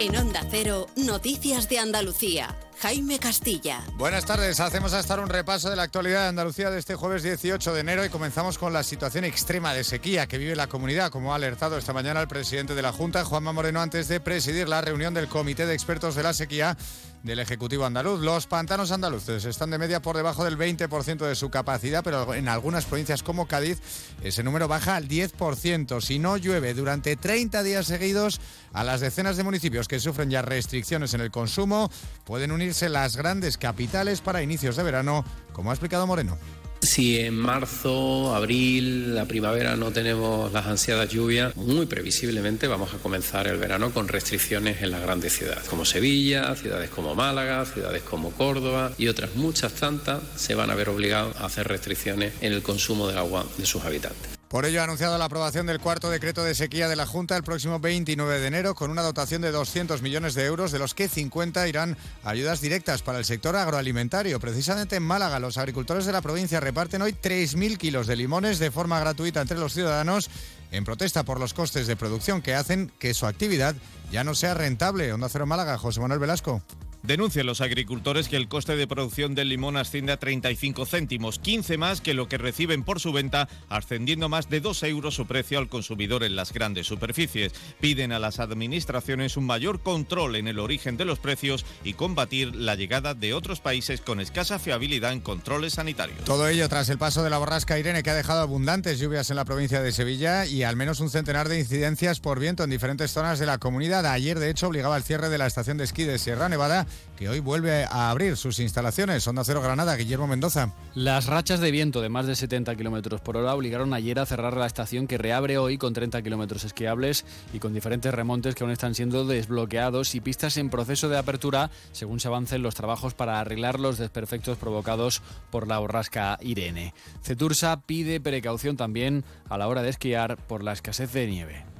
En Onda Cero, Noticias de Andalucía. Jaime Castilla. Buenas tardes, hacemos hasta un repaso de la actualidad de Andalucía de este jueves 18 de enero y comenzamos con la situación extrema de sequía que vive la comunidad, como ha alertado esta mañana el presidente de la Junta, Juanma Moreno, antes de presidir la reunión del Comité de Expertos de la Sequía del Ejecutivo andaluz. Los pantanos andaluces están de media por debajo del 20% de su capacidad, pero en algunas provincias como Cádiz ese número baja al 10%. Si no llueve durante 30 días seguidos, a las decenas de municipios que sufren ya restricciones en el consumo pueden las grandes capitales para inicios de verano, como ha explicado Moreno. Si en marzo, abril, la primavera no tenemos las ansiadas lluvias, muy previsiblemente vamos a comenzar el verano con restricciones en las grandes ciudades, como Sevilla, ciudades como Málaga, ciudades como Córdoba y otras muchas tantas se van a ver obligados a hacer restricciones en el consumo de agua de sus habitantes. Por ello ha anunciado la aprobación del cuarto decreto de sequía de la Junta el próximo 29 de enero con una dotación de 200 millones de euros, de los que 50 irán a ayudas directas para el sector agroalimentario. Precisamente en Málaga, los agricultores de la provincia reparten hoy 3.000 kilos de limones de forma gratuita entre los ciudadanos en protesta por los costes de producción que hacen que su actividad ya no sea rentable. Onda Cero Málaga, José Manuel Velasco. Denuncian los agricultores que el coste de producción del limón asciende a 35 céntimos, 15 más que lo que reciben por su venta, ascendiendo más de 2 euros su precio al consumidor en las grandes superficies. Piden a las administraciones un mayor control en el origen de los precios y combatir la llegada de otros países con escasa fiabilidad en controles sanitarios. Todo ello tras el paso de la borrasca Irene que ha dejado abundantes lluvias en la provincia de Sevilla y al menos un centenar de incidencias por viento en diferentes zonas de la comunidad. Ayer, de hecho, obligaba al cierre de la estación de esquí de Sierra Nevada que hoy vuelve a abrir sus instalaciones. Onda Cero Granada, Guillermo Mendoza. Las rachas de viento de más de 70 kilómetros por hora obligaron ayer a cerrar la estación que reabre hoy con 30 kilómetros esquiables y con diferentes remontes que aún están siendo desbloqueados y pistas en proceso de apertura según se avancen los trabajos para arreglar los desperfectos provocados por la borrasca Irene. Cetursa pide precaución también a la hora de esquiar por la escasez de nieve.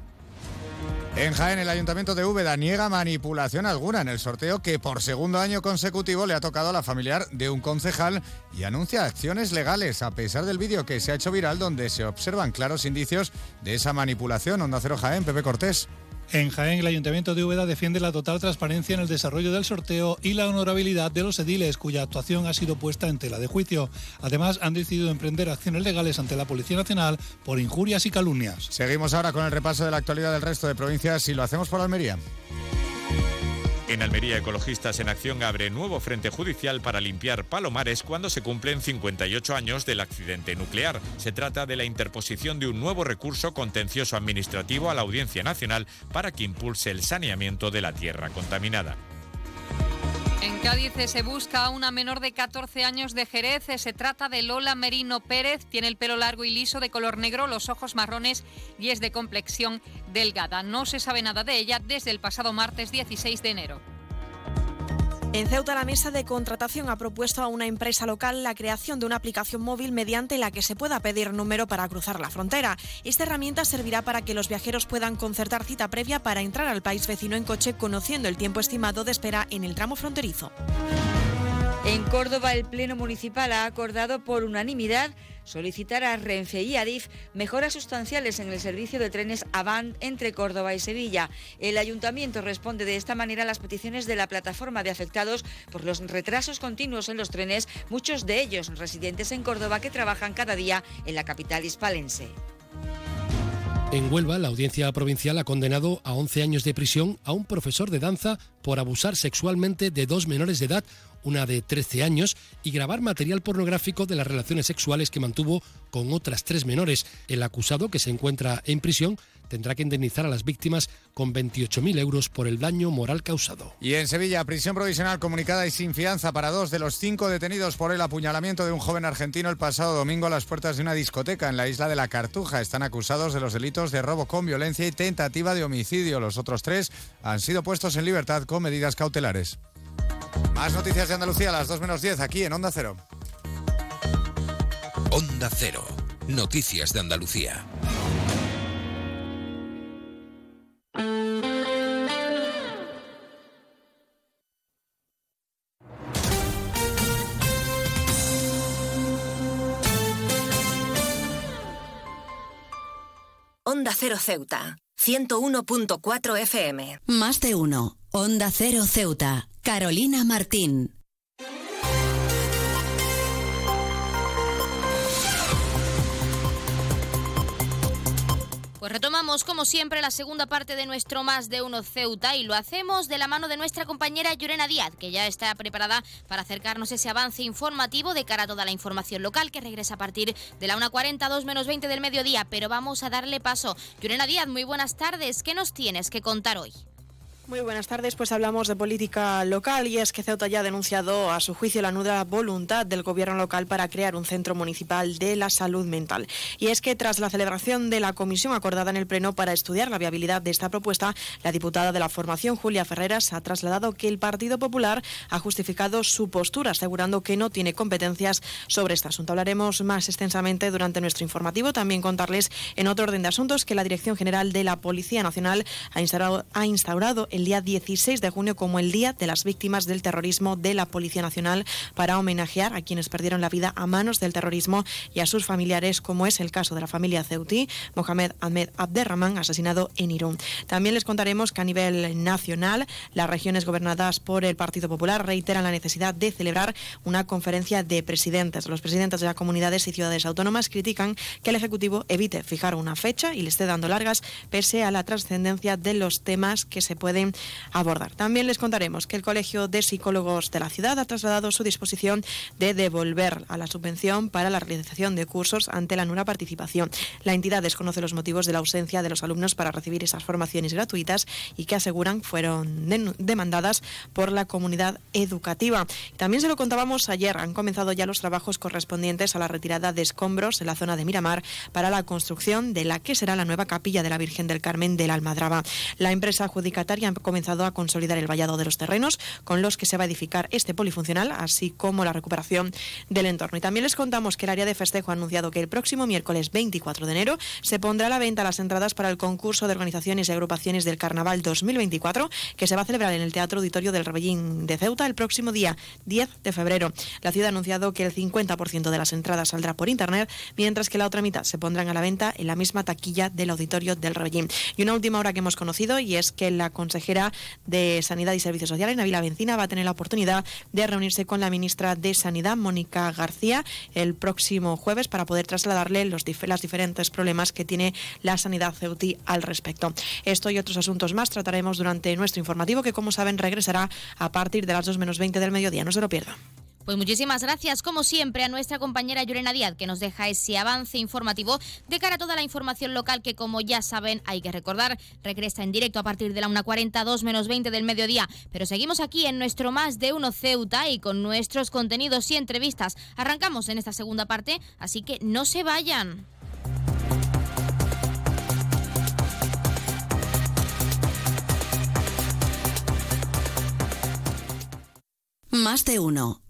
En Jaén, el Ayuntamiento de Úbeda niega manipulación alguna en el sorteo que por segundo año consecutivo le ha tocado a la familiar de un concejal y anuncia acciones legales a pesar del vídeo que se ha hecho viral donde se observan claros indicios de esa manipulación. Onda Cero Jaén, Pepe Cortés. En Jaén, el Ayuntamiento de Úbeda defiende la total transparencia en el desarrollo del sorteo y la honorabilidad de los ediles, cuya actuación ha sido puesta en tela de juicio. Además, han decidido emprender acciones legales ante la Policía Nacional por injurias y calumnias. Seguimos ahora con el repaso de la actualidad del resto de provincias y lo hacemos por Almería. En Almería, Ecologistas en Acción abre nuevo frente judicial para limpiar Palomares cuando se cumplen 58 años del accidente nuclear. Se trata de la interposición de un nuevo recurso contencioso administrativo a la Audiencia Nacional para que impulse el saneamiento de la tierra contaminada. En Cádiz se busca a una menor de 14 años de Jerez. Se trata de Lola Merino Pérez. Tiene el pelo largo y liso de color negro, los ojos marrones y es de complexión delgada. No se sabe nada de ella desde el pasado martes 16 de enero. En Ceuta, la mesa de contratación ha propuesto a una empresa local la creación de una aplicación móvil mediante la que se pueda pedir número para cruzar la frontera. Esta herramienta servirá para que los viajeros puedan concertar cita previa para entrar al país vecino en coche, conociendo el tiempo estimado de espera en el tramo fronterizo. En Córdoba, el Pleno Municipal ha acordado por unanimidad solicitar a Renfe y Adif mejoras sustanciales en el servicio de trenes Avant entre Córdoba y Sevilla. El ayuntamiento responde de esta manera a las peticiones de la plataforma de afectados por los retrasos continuos en los trenes, muchos de ellos residentes en Córdoba que trabajan cada día en la capital hispalense. En Huelva, la audiencia provincial ha condenado a 11 años de prisión a un profesor de danza por abusar sexualmente de dos menores de edad, una de 13 años, y grabar material pornográfico de las relaciones sexuales que mantuvo con otras tres menores. El acusado, que se encuentra en prisión, tendrá que indemnizar a las víctimas con 28.000 euros por el daño moral causado. Y en Sevilla, prisión provisional comunicada y sin fianza para dos de los cinco detenidos por el apuñalamiento de un joven argentino el pasado domingo a las puertas de una discoteca en la isla de la Cartuja. Están acusados de los delitos de robo con violencia y tentativa de homicidio. Los otros tres han sido puestos en libertad con medidas cautelares. Más noticias de Andalucía a las 2 menos 10 aquí en Onda Cero. Onda Cero. Noticias de Andalucía. Onda Cero Ceuta, 101.4 FM. Más de uno. Onda Cero Ceuta. Carolina Martín. Pues retomamos, como siempre, la segunda parte de nuestro Más de Uno Ceuta y lo hacemos de la mano de nuestra compañera Llorena Díaz, que ya está preparada para acercarnos ese avance informativo de cara a toda la información local que regresa a partir de la 1.40, 2 menos 20 del mediodía. Pero vamos a darle paso. Llorena Díaz, muy buenas tardes. ¿Qué nos tienes que contar hoy? Muy buenas tardes, pues hablamos de política local y es que Ceuta ya ha denunciado a su juicio la nuda voluntad del gobierno local para crear un centro municipal de la salud mental. Y es que tras la celebración de la comisión acordada en el Pleno para estudiar la viabilidad de esta propuesta, la diputada de la formación, Julia Ferreras, ha trasladado que el Partido Popular ha justificado su postura, asegurando que no tiene competencias sobre este asunto. Hablaremos más extensamente durante nuestro informativo. También contarles en otro orden de asuntos que la Dirección General de la Policía Nacional ha instaurado, ha instaurado el día 16 de junio como el Día de las Víctimas del Terrorismo de la Policía Nacional para homenajear a quienes perdieron la vida a manos del terrorismo y a sus familiares, como es el caso de la familia Ceutí, Mohamed Ahmed Abderrahman, asesinado en Irún. También les contaremos que a nivel nacional, las regiones gobernadas por el Partido Popular reiteran la necesidad de celebrar una conferencia de presidentes. Los presidentes de las comunidades y ciudades autónomas critican que el Ejecutivo evite fijar una fecha y le esté dando largas pese a la trascendencia de los temas que se pueden abordar. También les contaremos que el Colegio de Psicólogos de la ciudad ha trasladado su disposición de devolver a la subvención para la realización de cursos ante la nula participación. La entidad desconoce los motivos de la ausencia de los alumnos para recibir esas formaciones gratuitas y que aseguran fueron demandadas por la comunidad educativa. También se lo contábamos ayer, han comenzado ya los trabajos correspondientes a la retirada de escombros en la zona de Miramar para la construcción de la que será la nueva capilla de la Virgen del Carmen de la Almadraba. La empresa adjudicataria comenzado a consolidar el vallado de los terrenos con los que se va a edificar este polifuncional, así como la recuperación del entorno. Y también les contamos que el área de festejo ha anunciado que el próximo miércoles 24 de enero se pondrá a la venta las entradas para el concurso de organizaciones y agrupaciones del Carnaval 2024 que se va a celebrar en el Teatro Auditorio del Rebellín de Ceuta el próximo día 10 de febrero. La ciudad ha anunciado que el 50% de las entradas saldrá por internet, mientras que la otra mitad se pondrán a la venta en la misma taquilla del Auditorio del Rebellín. Y una última hora que hemos conocido y es que la consejera de Sanidad y Servicios Sociales, Navila Bencina, va a tener la oportunidad de reunirse con la ministra de Sanidad, Mónica García, el próximo jueves para poder trasladarle los las diferentes problemas que tiene la sanidad ceutí al respecto. Esto y otros asuntos más trataremos durante nuestro informativo que, como saben, regresará a partir de las 2 menos 20 del mediodía. No se lo pierdan. Pues muchísimas gracias, como siempre, a nuestra compañera Llorena Díaz, que nos deja ese avance informativo de cara a toda la información local que, como ya saben, hay que recordar, regresa en directo a partir de la 1.40, 2 menos 20 del mediodía. Pero seguimos aquí en nuestro Más de Uno Ceuta y con nuestros contenidos y entrevistas. Arrancamos en esta segunda parte, así que no se vayan. Más de uno.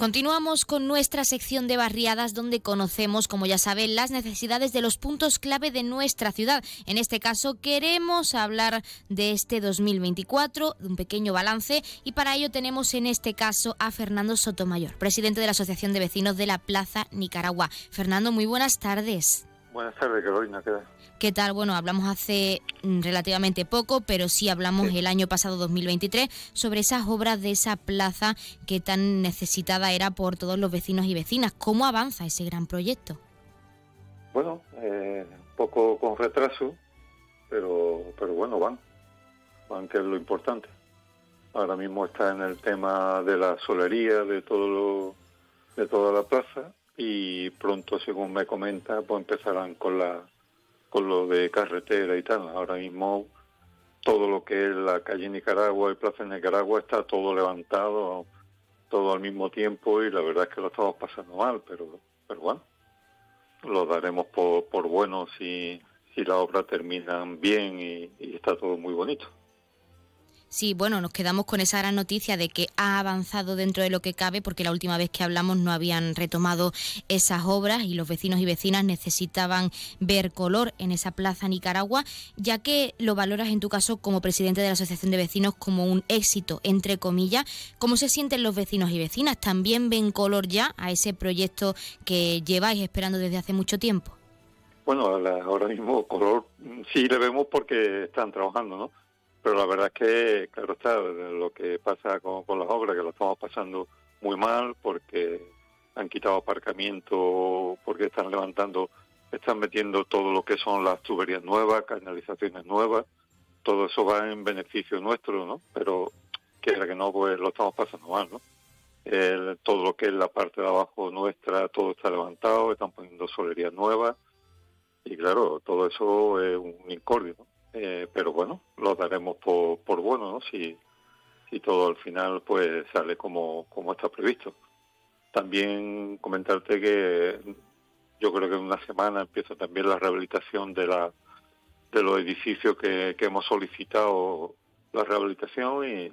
Continuamos con nuestra sección de barriadas donde conocemos, como ya saben, las necesidades de los puntos clave de nuestra ciudad. En este caso queremos hablar de este 2024, de un pequeño balance y para ello tenemos en este caso a Fernando Sotomayor, presidente de la Asociación de Vecinos de la Plaza Nicaragua. Fernando, muy buenas tardes. Buenas tardes, Carolina. ¿Qué tal? ¿Qué tal? Bueno, hablamos hace mm, relativamente poco, pero sí hablamos el año pasado 2023 sobre esas obras de esa plaza que tan necesitada era por todos los vecinos y vecinas. ¿Cómo avanza ese gran proyecto? Bueno, eh, un poco con retraso, pero, pero bueno, van, van que es lo importante. Ahora mismo está en el tema de la solería, de todo lo, de toda la plaza y pronto, según me comenta, pues empezarán con la con lo de carretera y tal. Ahora mismo todo lo que es la calle Nicaragua y Plaza Nicaragua está todo levantado, todo al mismo tiempo y la verdad es que lo estamos pasando mal, pero pero bueno, lo daremos por, por bueno si, si la obra termina bien y está todo muy bonito. Sí, bueno, nos quedamos con esa gran noticia de que ha avanzado dentro de lo que cabe, porque la última vez que hablamos no habían retomado esas obras y los vecinos y vecinas necesitaban ver color en esa plaza Nicaragua, ya que lo valoras en tu caso como presidente de la Asociación de Vecinos como un éxito, entre comillas. ¿Cómo se sienten los vecinos y vecinas? ¿También ven color ya a ese proyecto que lleváis esperando desde hace mucho tiempo? Bueno, ahora mismo color sí le vemos porque están trabajando, ¿no? Pero la verdad es que, claro está, lo que pasa con, las obras, que lo estamos pasando muy mal porque han quitado aparcamiento, porque están levantando, están metiendo todo lo que son las tuberías nuevas, canalizaciones nuevas, todo eso va en beneficio nuestro, ¿no? Pero quiera que no, pues lo estamos pasando mal, ¿no? todo lo que es la parte de abajo nuestra, todo está levantado, están poniendo solerías nuevas y claro, todo eso es un incordio, ¿no? Eh, pero bueno, lo daremos por, por bueno, ¿no? Si, todo al final pues sale como, como está previsto. También comentarte que yo creo que en una semana empieza también la rehabilitación de la de los edificios que, que hemos solicitado la rehabilitación y,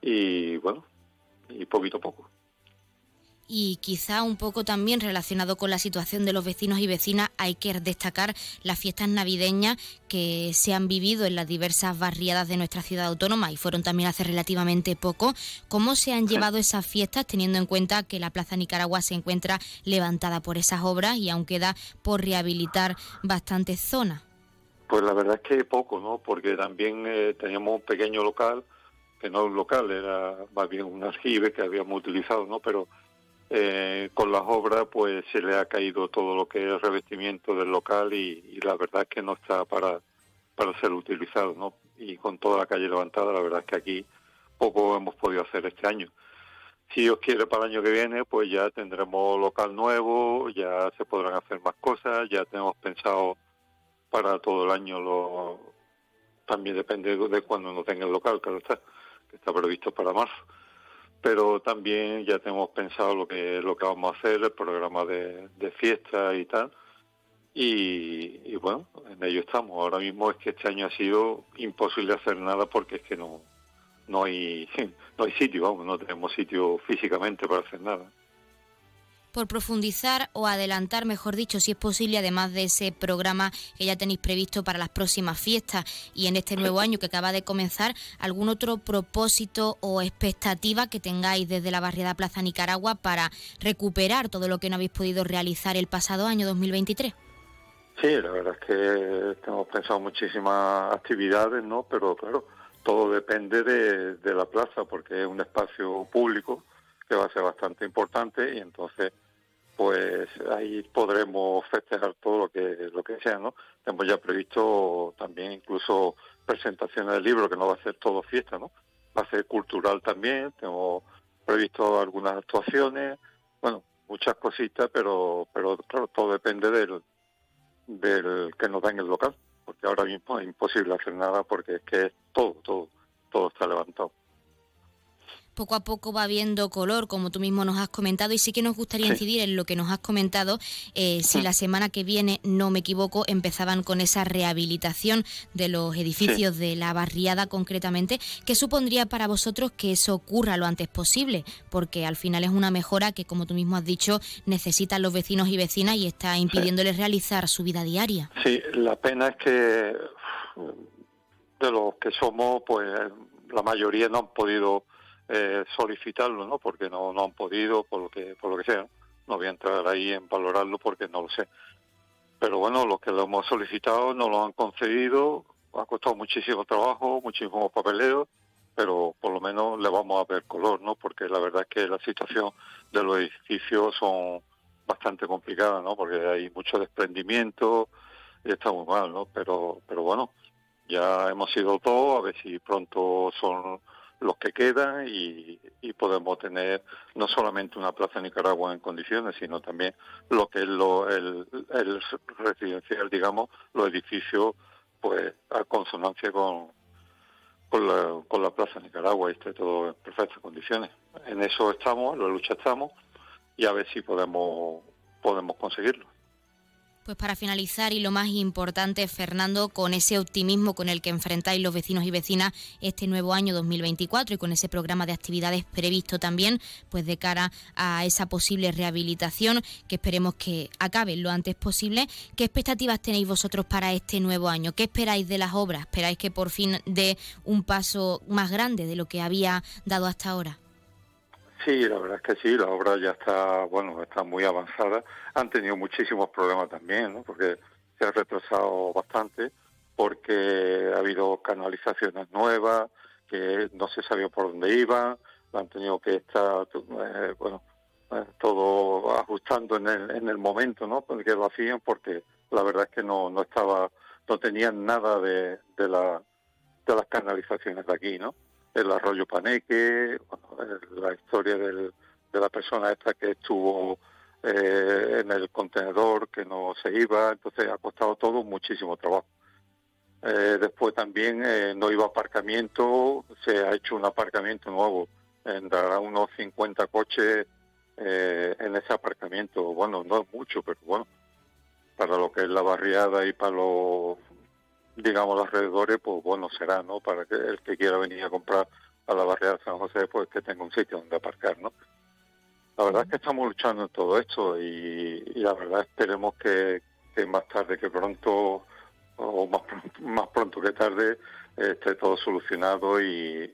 y bueno, y poquito a poco y quizá un poco también relacionado con la situación de los vecinos y vecinas hay que destacar las fiestas navideñas que se han vivido en las diversas barriadas de nuestra ciudad autónoma y fueron también hace relativamente poco. ¿Cómo se han llevado esas fiestas teniendo en cuenta que la Plaza Nicaragua se encuentra levantada por esas obras y aún queda por rehabilitar bastantes zonas? Pues la verdad es que poco, ¿no? Porque también eh, teníamos un pequeño local, que no un local, era más bien un aljibe que habíamos utilizado, ¿no? Pero eh, con las obras pues se le ha caído todo lo que es revestimiento del local y, la verdad es que no está para, para ser utilizado, ¿no? Y con toda la calle levantada, la verdad es que aquí poco hemos podido hacer este año. Si Dios quiere para el año que viene, pues ya tendremos local nuevo, ya se podrán hacer más cosas, ya tenemos pensado para todo el año lo también depende de cuando no tenga el local, claro está, que está previsto para marzo pero también ya tenemos pensado lo que lo que vamos a hacer, el programa de, de fiesta y tal. Y, bueno, en ello estamos. Ahora mismo es que este año ha sido imposible hacer nada porque es que no no hay no hay sitio, vamos, no tenemos sitio físicamente para hacer nada por profundizar o adelantar, mejor dicho, si es posible, además de ese programa que ya tenéis previsto para las próximas fiestas y en este nuevo año que acaba de comenzar, algún otro propósito o expectativa que tengáis desde la barriada Plaza Nicaragua para recuperar todo lo que no habéis podido realizar el pasado año 2023. Sí, la verdad es que hemos pensado muchísimas actividades, ¿no? Pero claro, todo depende de, de la plaza porque es un espacio público que va a ser bastante importante y entonces pues ahí podremos festejar todo lo que lo que sea, ¿no? Tenemos ya previsto también incluso presentaciones del libro, que no va a ser todo fiesta, ¿no? Va a ser cultural también, tenemos previsto algunas actuaciones, bueno, muchas cositas, pero pero claro, todo depende del del que nos da en el local, porque ahora mismo es imposible hacer nada porque es que todo, todo, todo está levantado poco a poco va viendo color, como tú mismo nos has comentado, y sí que nos gustaría incidir en lo que nos has comentado, eh, si la semana que viene, no me equivoco, empezaban con esa rehabilitación de los edificios de la barriada concretamente, ¿qué supondría para vosotros que eso ocurra lo antes posible? Porque al final es una mejora que, como tú mismo has dicho, necesitan los vecinos y vecinas y está impidiéndoles realizar su vida diaria. Sí, la pena es que de los que somos, pues la mayoría no han podido eh, solicitarlo, ¿no? Porque no, no han podido, por lo que por lo que sea. No voy a entrar ahí en valorarlo porque no lo sé. Pero bueno, los que lo hemos solicitado no lo han concedido. Ha costado muchísimo trabajo, muchísimo papeleo, pero por lo menos le vamos a ver color, ¿no? Porque la verdad es que la situación de los edificios son bastante complicadas, ¿no? Porque hay mucho desprendimiento y está muy mal, ¿no? Pero, pero bueno, ya hemos ido todos, a ver si pronto son los que quedan y, podemos tener no solamente una plaza Nicaragua en condiciones, sino también lo que es lo, el, residencial, digamos, los edificios, pues a consonancia con, con, la, plaza Nicaragua y esté todo en perfectas condiciones. En eso estamos, en la lucha estamos y a ver si podemos, podemos conseguirlo. Pues para finalizar y lo más importante, Fernando, con ese optimismo con el que enfrentáis los vecinos y vecinas este nuevo año 2024 y con ese programa de actividades previsto también, pues de cara a esa posible rehabilitación que esperemos que acabe lo antes posible, ¿qué expectativas tenéis vosotros para este nuevo año? ¿Qué esperáis de las obras? ¿Esperáis que por fin dé un paso más grande de lo que había dado hasta ahora? Sí, la verdad es que sí, la obra ya está, bueno, está muy avanzada. Han tenido muchísimos problemas también, ¿no? Porque se ha retrasado bastante, porque ha habido canalizaciones nuevas, que no se sabía por dónde iban, han tenido que estar, eh, bueno, eh, todo ajustando en el, en el momento, ¿no? Que lo hacían, porque la verdad es que no, no estaba, no tenían nada de, de, la, de las canalizaciones de aquí, ¿no? El arroyo Paneque, la historia de la persona esta que estuvo eh, en el contenedor que no se iba, entonces ha costado todo muchísimo trabajo. Eh, después también eh, no iba aparcamiento, se ha hecho un aparcamiento nuevo, dará unos 50 coches en ese aparcamiento. Bueno, no es mucho, pero bueno, para lo que es la barriada y para lo digamos, los alrededores, pues bueno será, ¿no? Para que el que quiera venir a comprar a la barriada de San José, pues que tenga un sitio donde aparcar, ¿no? La verdad es que estamos luchando en todo esto y, la verdad esperemos que, más tarde que pronto, o más, más pronto que tarde, esté todo solucionado y,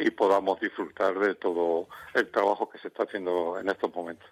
y podamos disfrutar de todo el trabajo que se está haciendo en estos momentos.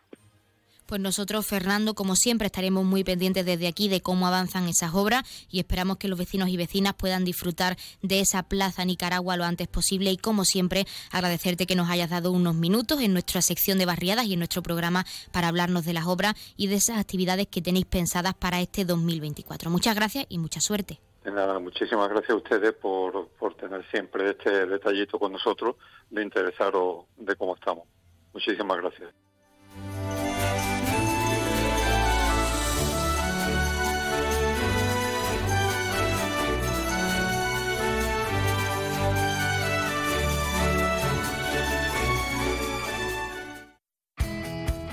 Pues nosotros, Fernando, como siempre, estaremos muy pendientes desde aquí de cómo avanzan esas obras y esperamos que los vecinos y vecinas puedan disfrutar de esa plaza Nicaragua lo antes posible y, como siempre, agradecerte que nos hayas dado unos minutos en nuestra sección de barriadas y en nuestro programa para hablarnos de las obras y de esas actividades que tenéis pensadas para este 2024. Muchas gracias y mucha suerte. nada, muchísimas gracias a ustedes por, por tener siempre este detallito con nosotros, de interesaros de cómo estamos. Muchísimas gracias.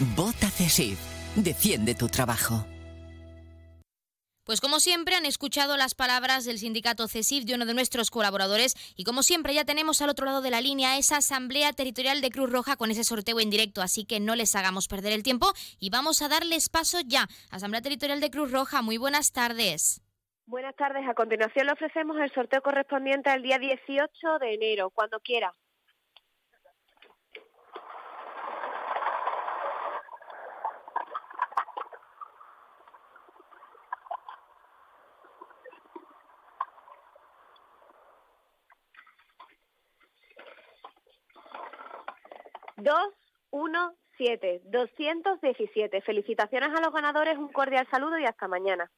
Vota CESIF. Defiende tu trabajo. Pues como siempre han escuchado las palabras del sindicato CESIF de uno de nuestros colaboradores y como siempre ya tenemos al otro lado de la línea esa asamblea territorial de Cruz Roja con ese sorteo en directo, así que no les hagamos perder el tiempo y vamos a darles paso ya. Asamblea Territorial de Cruz Roja, muy buenas tardes. Buenas tardes, a continuación le ofrecemos el sorteo correspondiente al día 18 de enero, cuando quiera. Dos, uno, siete, doscientos diecisiete. Felicitaciones a los ganadores, un cordial saludo y hasta mañana.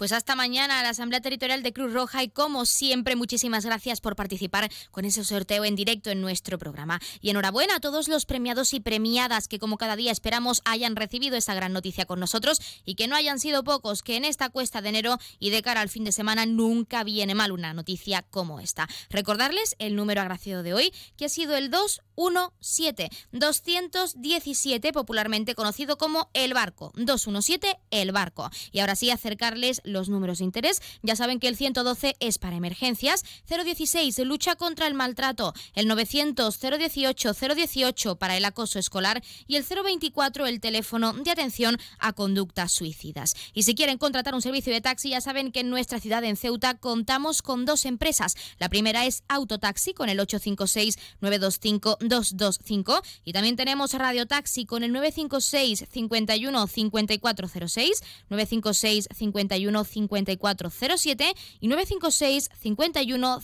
Pues hasta mañana a la Asamblea Territorial de Cruz Roja y como siempre muchísimas gracias por participar con ese sorteo en directo en nuestro programa. Y enhorabuena a todos los premiados y premiadas que como cada día esperamos hayan recibido esa gran noticia con nosotros y que no hayan sido pocos, que en esta cuesta de enero y de cara al fin de semana nunca viene mal una noticia como esta. Recordarles el número agraciado de hoy que ha sido el 217 217 popularmente conocido como El Barco. 217 El Barco. Y ahora sí acercarles los números de interés. Ya saben que el 112 es para emergencias, 016 lucha contra el maltrato, el 900 018 018 para el acoso escolar y el 024 el teléfono de atención a conductas suicidas. Y si quieren contratar un servicio de taxi, ya saben que en nuestra ciudad en Ceuta contamos con dos empresas. La primera es Autotaxi con el 856 925 225 y también tenemos Radio Taxi con el 956 51 5406 956 51 5407 y 956 51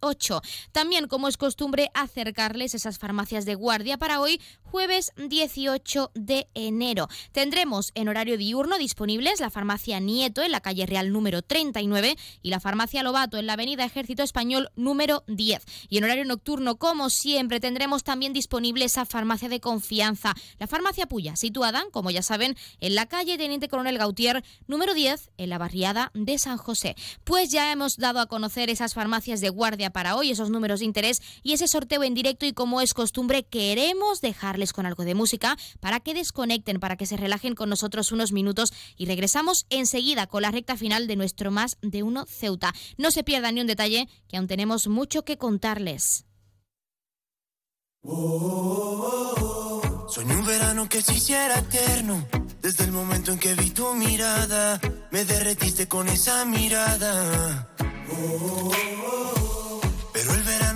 5408. También, como es costumbre, acercarles esas farmacias de guardia para hoy, jueves 18 de enero. Tendremos en horario diurno disponibles la farmacia Nieto en la calle Real número 39 y la farmacia Lobato en la avenida Ejército Español número 10. Y en horario nocturno, como siempre, tendremos también disponible esa farmacia de confianza, la farmacia Puya, situada, como ya saben, en la calle Teniente Coronel Gautier número 10 en la barriada de San José. Pues ya hemos dado a conocer esas farmacias de guardia para hoy, esos números de interés y ese sorteo en directo y como es costumbre queremos dejarles con algo de música para que desconecten, para que se relajen con nosotros unos minutos y regresamos enseguida con la recta final de nuestro Más de Uno Ceuta. No se pierdan ni un detalle que aún tenemos mucho que contarles. Soñé un verano que se hiciera eterno. Desde el momento en que vi tu mirada, me derretiste con esa mirada. Verano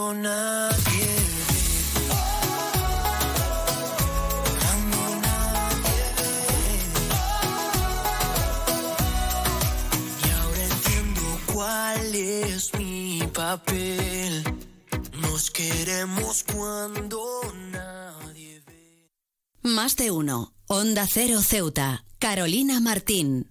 Cuando nadie ve. Y ahora entiendo cuál es mi papel. Nos queremos cuando nadie ve. Más de uno. Onda Cero Ceuta. Carolina Martín.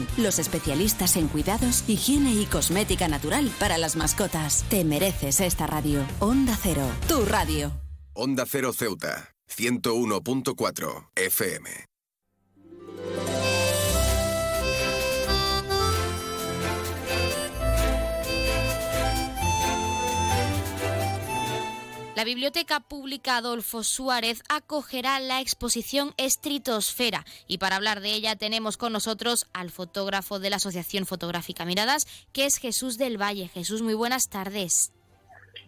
los especialistas en cuidados, higiene y cosmética natural para las mascotas. Te mereces esta radio. Onda Cero, tu radio. Onda Cero Ceuta, 101.4 FM. La Biblioteca Pública Adolfo Suárez acogerá la exposición Estritosfera y para hablar de ella tenemos con nosotros al fotógrafo de la Asociación Fotográfica Miradas, que es Jesús del Valle. Jesús, muy buenas tardes.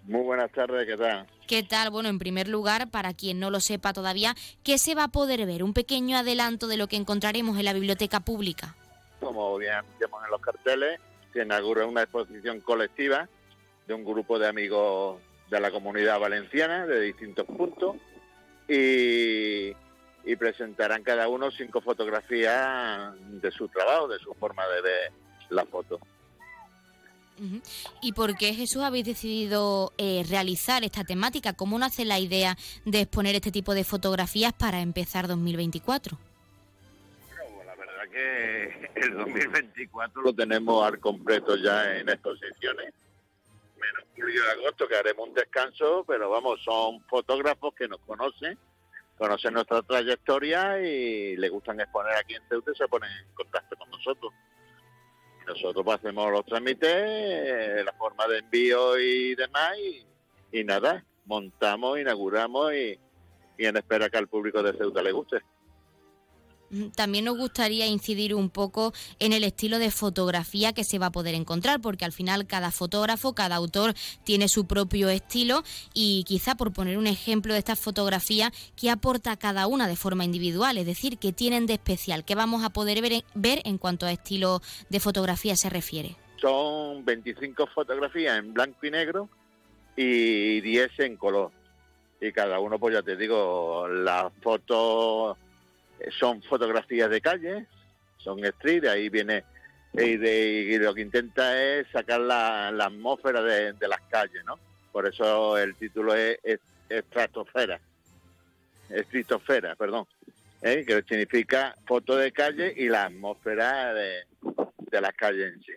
Muy buenas tardes, ¿qué tal? ¿Qué tal? Bueno, en primer lugar, para quien no lo sepa todavía, ¿qué se va a poder ver? Un pequeño adelanto de lo que encontraremos en la Biblioteca Pública. Como bien vemos en los carteles, se inaugura una exposición colectiva de un grupo de amigos de la comunidad valenciana de distintos puntos y, y presentarán cada uno cinco fotografías de su trabajo, de su forma de ver la foto. ¿Y por qué, Jesús, habéis decidido eh, realizar esta temática? ¿Cómo nace la idea de exponer este tipo de fotografías para empezar 2024? La verdad que el 2024 lo tenemos al completo ya en exposiciones. Menos julio y agosto que haremos un descanso, pero vamos, son fotógrafos que nos conocen, conocen nuestra trayectoria y les gustan exponer aquí en Ceuta y se ponen en contacto con nosotros. Nosotros hacemos los trámites, eh, la forma de envío y demás y, y nada, montamos, inauguramos y, y en espera que al público de Ceuta le guste. También nos gustaría incidir un poco en el estilo de fotografía que se va a poder encontrar, porque al final cada fotógrafo, cada autor tiene su propio estilo y quizá por poner un ejemplo de estas fotografías, ¿qué aporta cada una de forma individual? Es decir, ¿qué tienen de especial? ¿Qué vamos a poder ver en, ver en cuanto a estilo de fotografía se refiere? son 25 fotografías en blanco y negro y 10 en color. Y cada uno, pues ya te digo, las fotos eh, son fotografías de calle, son street, ahí viene, y, de- y lo que intenta es sacar la, atmósfera de, las calles, ¿no? Por eso el título es, es estratosfera, estritosfera, perdón, ¿eh? que significa foto de calle y la atmósfera de, de las calles en sí.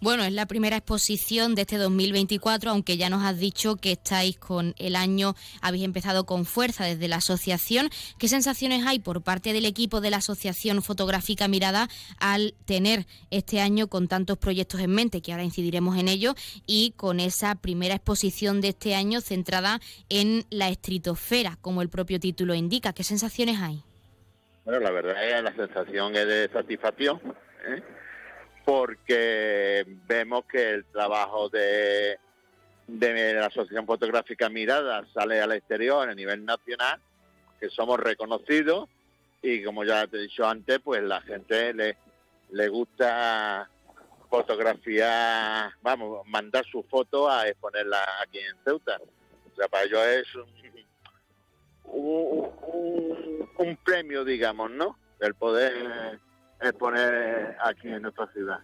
Bueno, es la primera exposición de este 2024, aunque ya nos has dicho que estáis con el año, habéis empezado con fuerza desde la asociación. ¿Qué sensaciones hay por parte del equipo de la Asociación Fotográfica Mirada al tener este año con tantos proyectos en mente, que ahora incidiremos en ello, y con esa primera exposición de este año centrada en la estritosfera, como el propio título indica? ¿Qué sensaciones hay? Bueno, la verdad es que la sensación es de satisfacción, ¿eh? Porque vemos que el trabajo de, de la Asociación Fotográfica Mirada sale al exterior a nivel nacional, que somos reconocidos y como ya te he dicho antes, pues la gente le, le gusta fotografiar, vamos, mandar su foto a exponerla aquí en Ceuta. O sea, para ellos es un, un- un- un premio, digamos, ¿no? El poder exponer aquí en nuestra ciudad.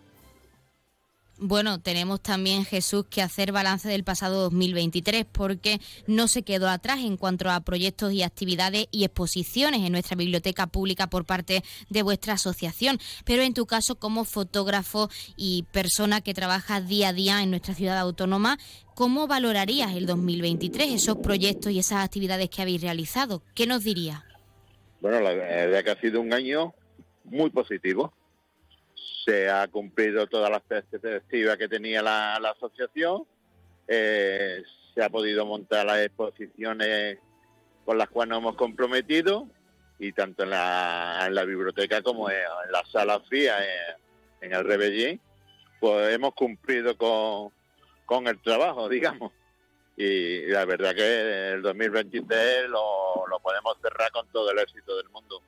Bueno, tenemos también, Jesús, que hacer balance del pasado 2023 porque no se quedó atrás en cuanto a proyectos y actividades y exposiciones en nuestra biblioteca pública por parte de vuestra asociación. Pero en tu caso, como fotógrafo y persona que trabaja día a día en nuestra ciudad autónoma, ¿cómo valorarías el 2023, esos proyectos y esas actividades que habéis realizado? ¿Qué nos dirías? Bueno, la verdad que ha sido un año muy positivo. Se ha cumplido todas las perspectivas que tenía la, la asociación. eh, se ha podido montar las exposiciones con las cuales nos hemos comprometido y tanto en la, en la biblioteca como en, la sala FIA en, el Rebellín, pues hemos cumplido con, con el trabajo, digamos. Y la verdad que el 2023 lo, lo podemos cerrar con todo el éxito del mundo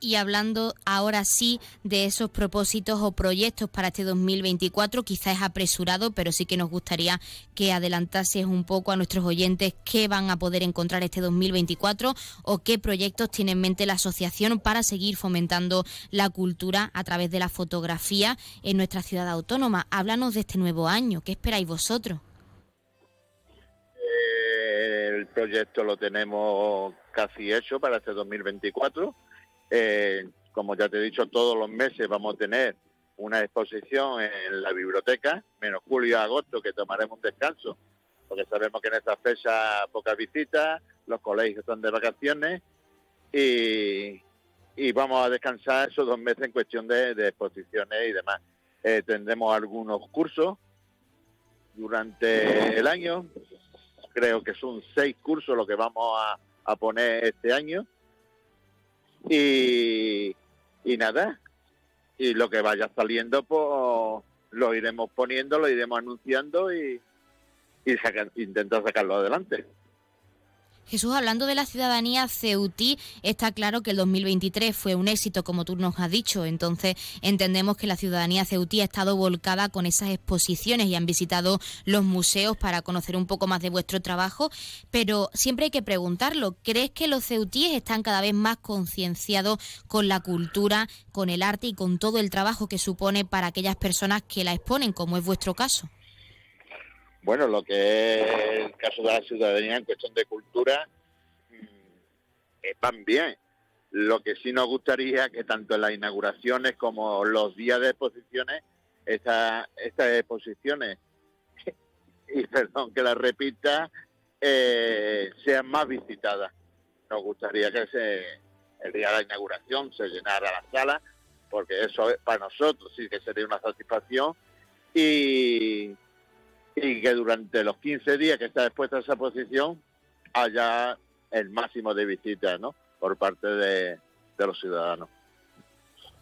y hablando ahora sí de esos propósitos o proyectos para este 2024, quizás es apresurado, pero sí que nos gustaría que adelantases un poco a nuestros oyentes qué van a poder encontrar este 2024 o qué proyectos tiene en mente la asociación para seguir fomentando la cultura a través de la fotografía en nuestra ciudad autónoma. Háblanos de este nuevo año, ¿qué esperáis vosotros? Eh, el proyecto lo tenemos casi hecho para este 2024 eh, como ya te he dicho, todos los meses vamos a tener una exposición en la biblioteca, menos julio y agosto, que tomaremos un descanso, porque sabemos que en esta fecha pocas visitas, los colegios están de vacaciones y, vamos a descansar esos dos meses en cuestión de, exposiciones y demás. Eh, tendremos algunos cursos durante el año, creo que son seis cursos lo que vamos a poner este año y, y nada, y lo que vaya saliendo, pues lo iremos poniendo, lo iremos anunciando y, y intentar sacarlo adelante. Jesús, hablando de la ciudadanía ceutí, está claro que el 2023 fue un éxito, como tú nos has dicho. Entonces, entendemos que la ciudadanía ceutí ha estado volcada con esas exposiciones y han visitado los museos para conocer un poco más de vuestro trabajo. Pero siempre hay que preguntarlo, ¿crees que los ceutíes están cada vez más concienciados con la cultura, con el arte y con todo el trabajo que supone para aquellas personas que la exponen, como es vuestro caso? Bueno, lo que es el caso de la ciudadanía en cuestión de cultura, mm, van bien. Lo que sí nos gustaría que tanto las inauguraciones como los días de exposiciones, estas exposiciones, y perdón que la repita, eh, sean más visitadas. Nos gustaría que se, el día de la inauguración se llenara la sala, porque eso para nosotros sí que sería una satisfacción. Y, y que durante los 15 días que está expuesta esa posición haya el máximo de visitas ¿no? por parte de, los ciudadanos.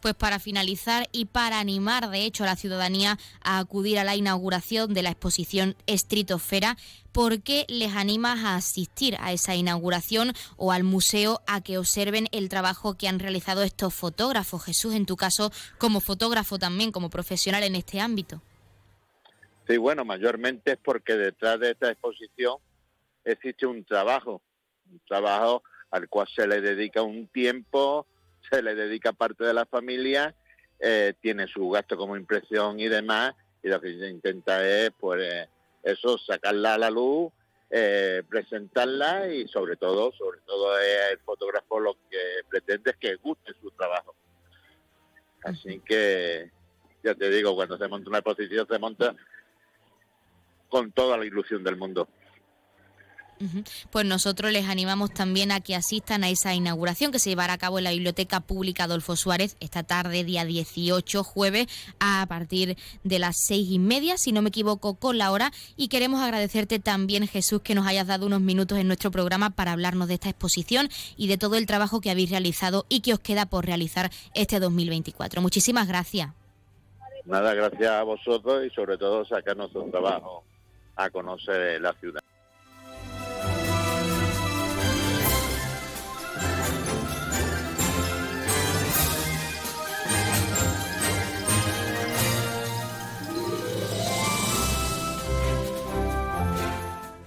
Pues para finalizar y para animar, de hecho, a la ciudadanía a acudir a la inauguración de la exposición Estritosfera, ¿por qué les animas a asistir a esa inauguración o al museo a que observen el trabajo que han realizado estos fotógrafos? Jesús, en tu caso, como fotógrafo también, como profesional en este ámbito. Sí, bueno, mayormente es porque detrás de esta exposición existe un trabajo, un trabajo al cual se le dedica un tiempo, se le dedica parte de la familia, eh, tiene su gasto como impresión y demás, y lo que se intenta es, pues, eso, sacarla a la luz, eh, presentarla y sobre todo, sobre todo el fotógrafo lo que pretende es que guste su trabajo. Así que, ya te digo, cuando se monta una exposición se monta con toda la ilusión del mundo. Pues nosotros les animamos también a que asistan a esa inauguración que se llevará a cabo en la Biblioteca Pública Adolfo Suárez esta tarde, día 18, jueves, a partir de las seis y media, si no me equivoco, con la hora. Y queremos agradecerte también, Jesús, que nos hayas dado unos minutos en nuestro programa para hablarnos de esta exposición y de todo el trabajo que habéis realizado y que os queda por realizar este 2024. Muchísimas gracias. Nada, gracias a vosotros y sobre todo sacar nuestro trabajo a conocer la ciudad.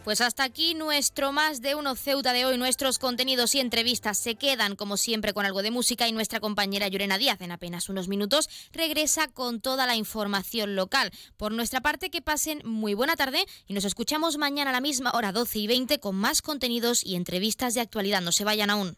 Pues hasta aquí nuestro más de uno Ceuta de hoy. Nuestros contenidos y entrevistas se quedan, como siempre, con algo de música y nuestra compañera Llorena Díaz en apenas unos minutos regresa con toda la información local. Por nuestra parte, que pasen muy buena tarde y nos escuchamos mañana a la misma hora 12 y 20 con más contenidos y entrevistas de actualidad. No se vayan aún.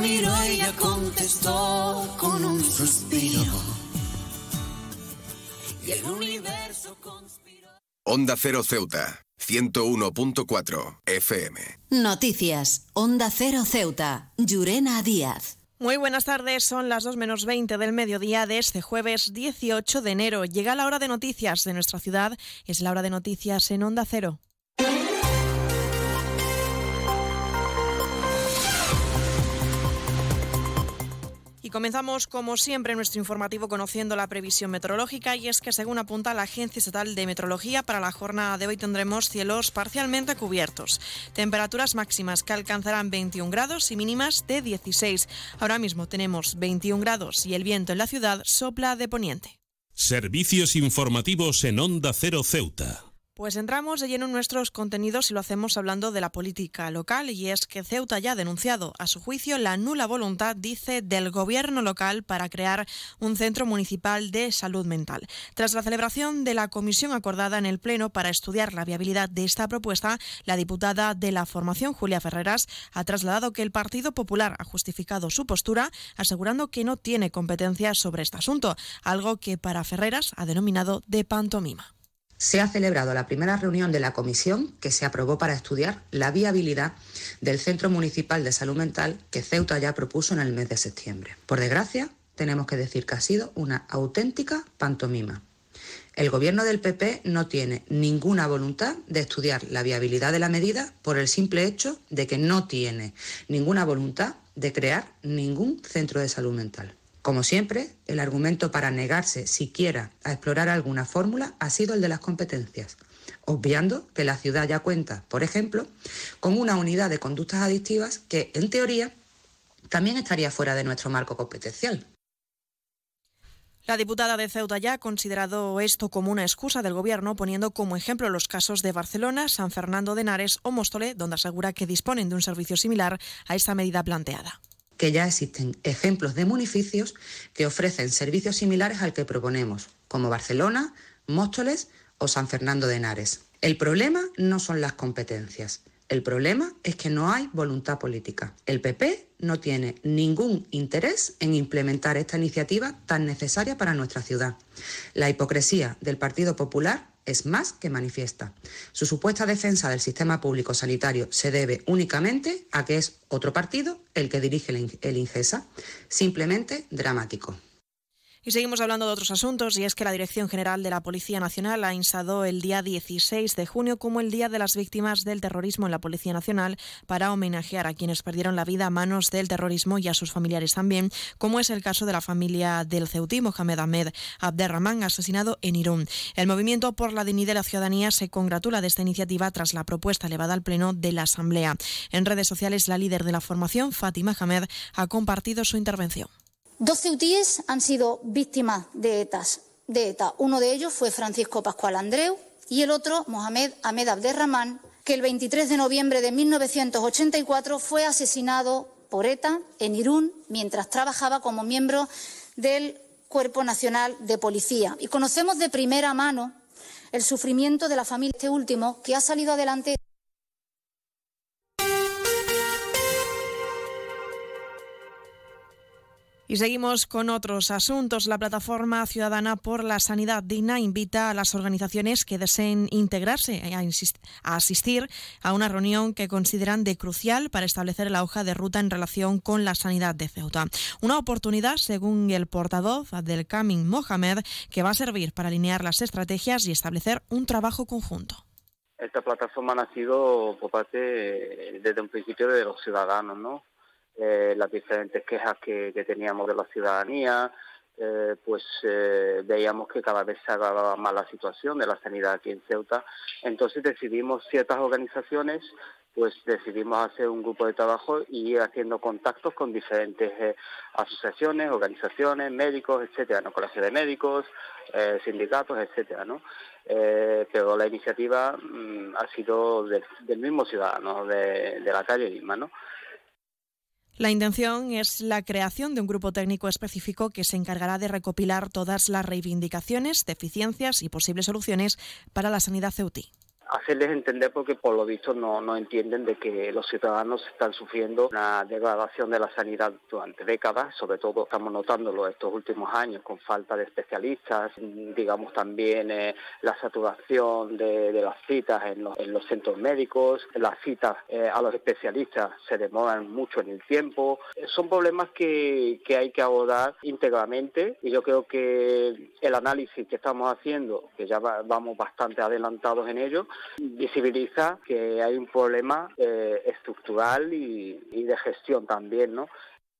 Miró y ella contestó con un suspiro. Y el universo conspiró. Onda Cero Ceuta, 101.4 FM. Noticias. Onda Cero Ceuta. Llurena Díaz. Muy buenas tardes, son las 2 menos 20 del mediodía de este jueves 18 de enero. Llega la hora de noticias de nuestra ciudad, es la hora de noticias en Onda Cero. Comenzamos, como siempre, nuestro informativo conociendo la previsión meteorológica y es que, según apunta la Agencia Estatal de Meteorología, para la jornada de hoy tendremos cielos parcialmente cubiertos. Temperaturas máximas que alcanzarán 21 grados y mínimas de 16. Ahora mismo tenemos 21 grados y el viento en la ciudad sopla de poniente. Servicios informativos en Onda Cero Ceuta. Pues entramos de lleno en nuestros contenidos y lo hacemos hablando de la política local y es que Ceuta ya ha denunciado a su juicio la nula voluntad, dice, del gobierno local para crear un centro municipal de salud mental. Tras la celebración de la comisión acordada en el Pleno para estudiar la viabilidad de esta propuesta, la diputada de la formación, Julia Ferreras, ha trasladado que el Partido Popular ha justificado su postura asegurando que no tiene competencias sobre este asunto, algo que para Ferreras ha denominado de pantomima se ha celebrado la primera reunión de la comisión que se aprobó para estudiar la viabilidad del Centro Municipal de Salud Mental que Ceuta ya propuso en el mes de septiembre. Por desgracia, tenemos que decir que ha sido una auténtica pantomima. El gobierno del PP no tiene ninguna voluntad de estudiar la viabilidad de la medida por el simple hecho de que no tiene ninguna voluntad de crear ningún centro de salud mental. Como siempre, el argumento para negarse siquiera a explorar alguna fórmula ha sido el de las competencias, obviando que la ciudad ya cuenta, por ejemplo, con una unidad de conductas adictivas que, en teoría, también estaría fuera de nuestro marco competencial. La diputada de Ceuta ya ha considerado esto como una excusa del Gobierno, poniendo como ejemplo los casos de Barcelona, San Fernando de Henares o Móstole, donde asegura que disponen de un servicio similar a esta medida planteada que ya existen ejemplos de municipios que ofrecen servicios similares al que proponemos, como Barcelona, Móstoles o San Fernando de Henares. El problema no son las competencias. El problema es que no hay voluntad política. El PP no tiene ningún interés en implementar esta iniciativa tan necesaria para nuestra ciudad. La hipocresía del Partido Popular es más que manifiesta. Su supuesta defensa del sistema público sanitario se debe únicamente a que es otro partido el que dirige el INGESA. Simplemente dramático. Y seguimos hablando de otros asuntos y es que la Dirección General de la Policía Nacional ha instado el día 16 de junio como el Día de las Víctimas del Terrorismo en la Policía Nacional para homenajear a quienes perdieron la vida a manos del terrorismo y a sus familiares también, como es el caso de la familia del ceutí Mohamed Ahmed Abderrahman, asesinado en Irún. El Movimiento por la Dignidad de la Ciudadanía se congratula de esta iniciativa tras la propuesta elevada al Pleno de la Asamblea. En redes sociales, la líder de la formación, Fátima Ahmed, ha compartido su intervención. Dos ceutíes han sido víctimas de, de ETA. Uno de ellos fue Francisco Pascual Andreu y el otro, Mohamed Ahmed Abderrahman, que el 23 de noviembre de 1984 fue asesinado por ETA en Irún mientras trabajaba como miembro del Cuerpo Nacional de Policía. Y conocemos de primera mano el sufrimiento de la familia este último, que ha salido adelante. Y seguimos con otros asuntos. La plataforma Ciudadana por la Sanidad Digna invita a las organizaciones que deseen integrarse a, asistir a una reunión que consideran de crucial para establecer la hoja de ruta en relación con la sanidad de Ceuta. Una oportunidad, según el portavoz del Camin Mohamed, que va a servir para alinear las estrategias y establecer un trabajo conjunto. esta plataforma ha nacido por parte, desde un principio, de los ciudadanos, ¿no? Eh, las diferentes quejas que, teníamos de la ciudadanía, eh, pues eh, veíamos que cada vez se agravaba más la situación de la sanidad aquí en Ceuta. Entonces decidimos ciertas organizaciones pues decidimos hacer un grupo de trabajo y ir haciendo contactos con diferentes asociaciones, organizaciones, médicos, etcétera, ¿no? colegios de médicos, sindicatos, etcétera, ¿no? Pero la iniciativa mm, ha sido del mismo ciudadano, de, de la calle misma, ¿no? La intención es la creación de un grupo técnico específico que se encargará de recopilar todas las reivindicaciones, deficiencias y posibles soluciones para la sanidad ceutí hacerles entender porque por lo visto no, no entienden de que los ciudadanos están sufriendo una degradación de la sanidad durante décadas, sobre todo estamos notándolo estos últimos años con falta de especialistas, digamos también eh, la saturación de, las citas en los, en los, centros médicos, las citas eh, a los especialistas se demoran mucho en el tiempo, eh, son problemas que, que hay que abordar íntegramente y yo creo que el análisis que estamos haciendo, que ya vamos bastante adelantados en ello, visibiliza que hay un problema eh, estructural y, y de gestión también, ¿no?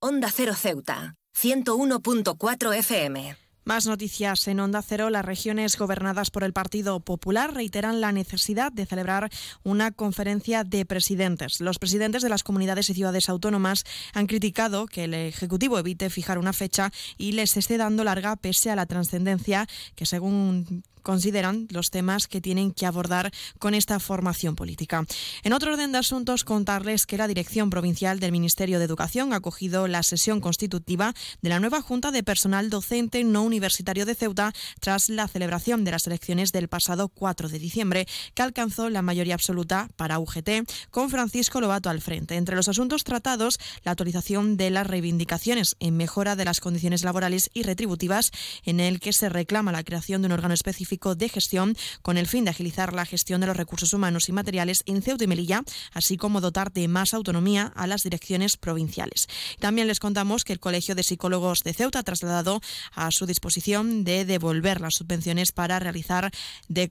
Onda Cero Ceuta, 101.4 FM. Más noticias en Onda Cero. Las regiones gobernadas por el Partido Popular reiteran la necesidad de celebrar una conferencia de presidentes. Los presidentes de las comunidades y ciudades autónomas han criticado que el Ejecutivo evite fijar una fecha y les esté dando larga pese a la trascendencia que, según consideran los temas que tienen que abordar con esta formación política. En otro orden de asuntos, contarles que la Dirección Provincial del Ministerio de Educación ha acogido la sesión constitutiva de la nueva Junta de Personal Docente No Universitario de Ceuta tras la celebración de las elecciones del pasado 4 de diciembre, que alcanzó la mayoría absoluta para UGT, con Francisco Lobato al frente. Entre los asuntos tratados, la actualización de las reivindicaciones en mejora de las condiciones laborales y retributivas, en el que se reclama la creación de un órgano específico de gestión con el fin de agilizar la gestión de los recursos humanos y materiales en Ceuta y Melilla, así como dotar de más autonomía a las direcciones provinciales. También les contamos que el Colegio de Psicólogos de Ceuta ha trasladado a su disposición de devolver las subvenciones para realizar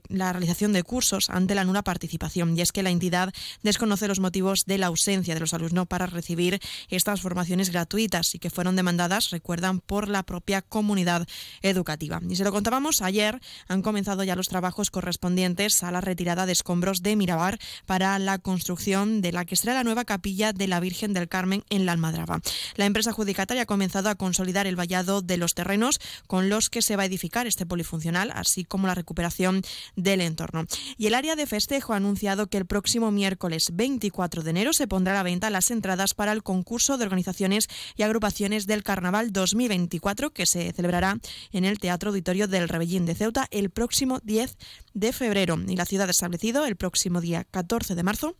la realización de cursos ante la nula participación. Y es que la entidad desconoce los motivos de la ausencia de los alumnos para recibir estas formaciones gratuitas y que fueron demandadas, recuerdan, por la propia comunidad educativa. Y se lo contábamos ayer, han comenzado ya los trabajos correspondientes a la retirada de escombros de Mirabar para la construcción de la que será la nueva capilla de la Virgen del Carmen en la Almadraba. La empresa adjudicataria ha comenzado a consolidar el vallado de los terrenos con los que se va a edificar este polifuncional, así como la recuperación del entorno. Y el área de festejo ha anunciado que el próximo miércoles 24 de enero se pondrá a la venta las entradas para el concurso de organizaciones y agrupaciones del Carnaval 2024 que se celebrará en el Teatro Auditorio del Rebellín de Ceuta el próximo 10 de febrero y la ciudad ha establecido el próximo día 14 de marzo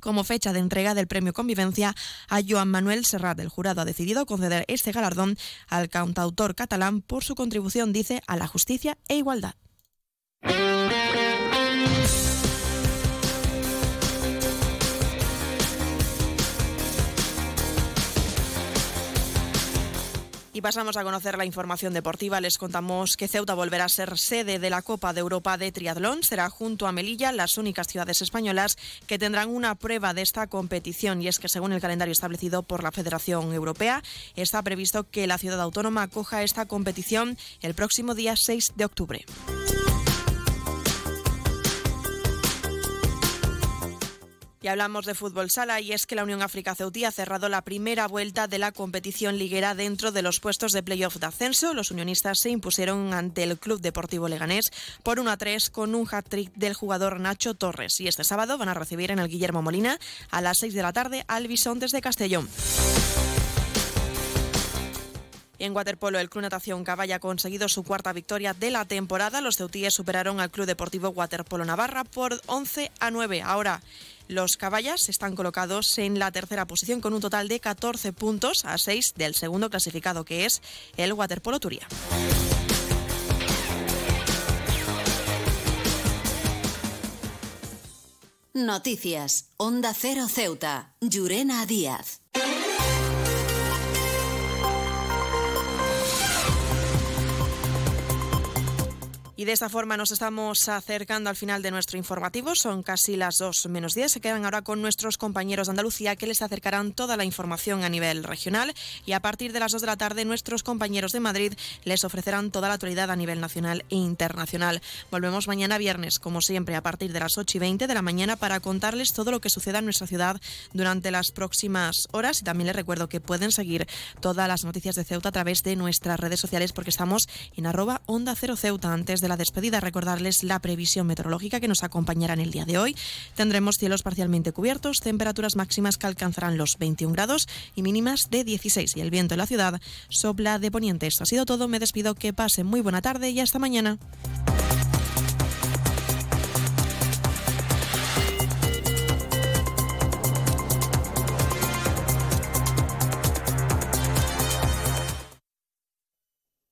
como fecha de entrega del premio Convivencia a Joan Manuel Serrat. El jurado ha decidido conceder este galardón al cantautor catalán por su contribución, dice, a la justicia e igualdad. Y pasamos a conocer la información deportiva. Les contamos que Ceuta volverá a ser sede de la Copa de Europa de Triatlón. Será junto a Melilla las únicas ciudades españolas que tendrán una prueba de esta competición. Y es que según el calendario establecido por la Federación Europea, está previsto que la ciudad autónoma acoja esta competición el próximo día 6 de octubre. Y hablamos de fútbol sala y es que la Unión África Ceutí ha cerrado la primera vuelta de la competición liguera dentro de los puestos de playoff de ascenso. Los unionistas se impusieron ante el Club Deportivo Leganés por 1 a 3 con un hat-trick del jugador Nacho Torres. Y este sábado van a recibir en el Guillermo Molina a las 6 de la tarde al Bisontes de Castellón. En waterpolo, el Club Natación Caballa ha conseguido su cuarta victoria de la temporada. Los ceutíes superaron al Club Deportivo Waterpolo Navarra por 11 a 9. Ahora los caballas están colocados en la tercera posición con un total de 14 puntos a 6 del segundo clasificado, que es el Waterpolo Turia. Noticias. Onda Cero Ceuta. Llurena Díaz. Y de esta forma nos estamos acercando al final de nuestro informativo. Son casi las 2 menos 10. Se quedan ahora con nuestros compañeros de Andalucía que les acercarán toda la información a nivel regional. Y a partir de las 2 de la tarde, nuestros compañeros de Madrid les ofrecerán toda la actualidad a nivel nacional e internacional. Volvemos mañana viernes, como siempre, a partir de las 8 y 20 de la mañana para contarles todo lo que suceda en nuestra ciudad durante las próximas horas. Y también les recuerdo que pueden seguir todas las noticias de Ceuta a través de nuestras redes sociales porque estamos en arroba onda cero Ceuta antes de la despedida, recordarles la previsión meteorológica que nos acompañará en el día de hoy. Tendremos cielos parcialmente cubiertos, temperaturas máximas que alcanzarán los 21 grados y mínimas de 16. Y el viento en la ciudad sopla de poniente. Esto ha sido todo. Me despido. Que pasen muy buena tarde y hasta mañana.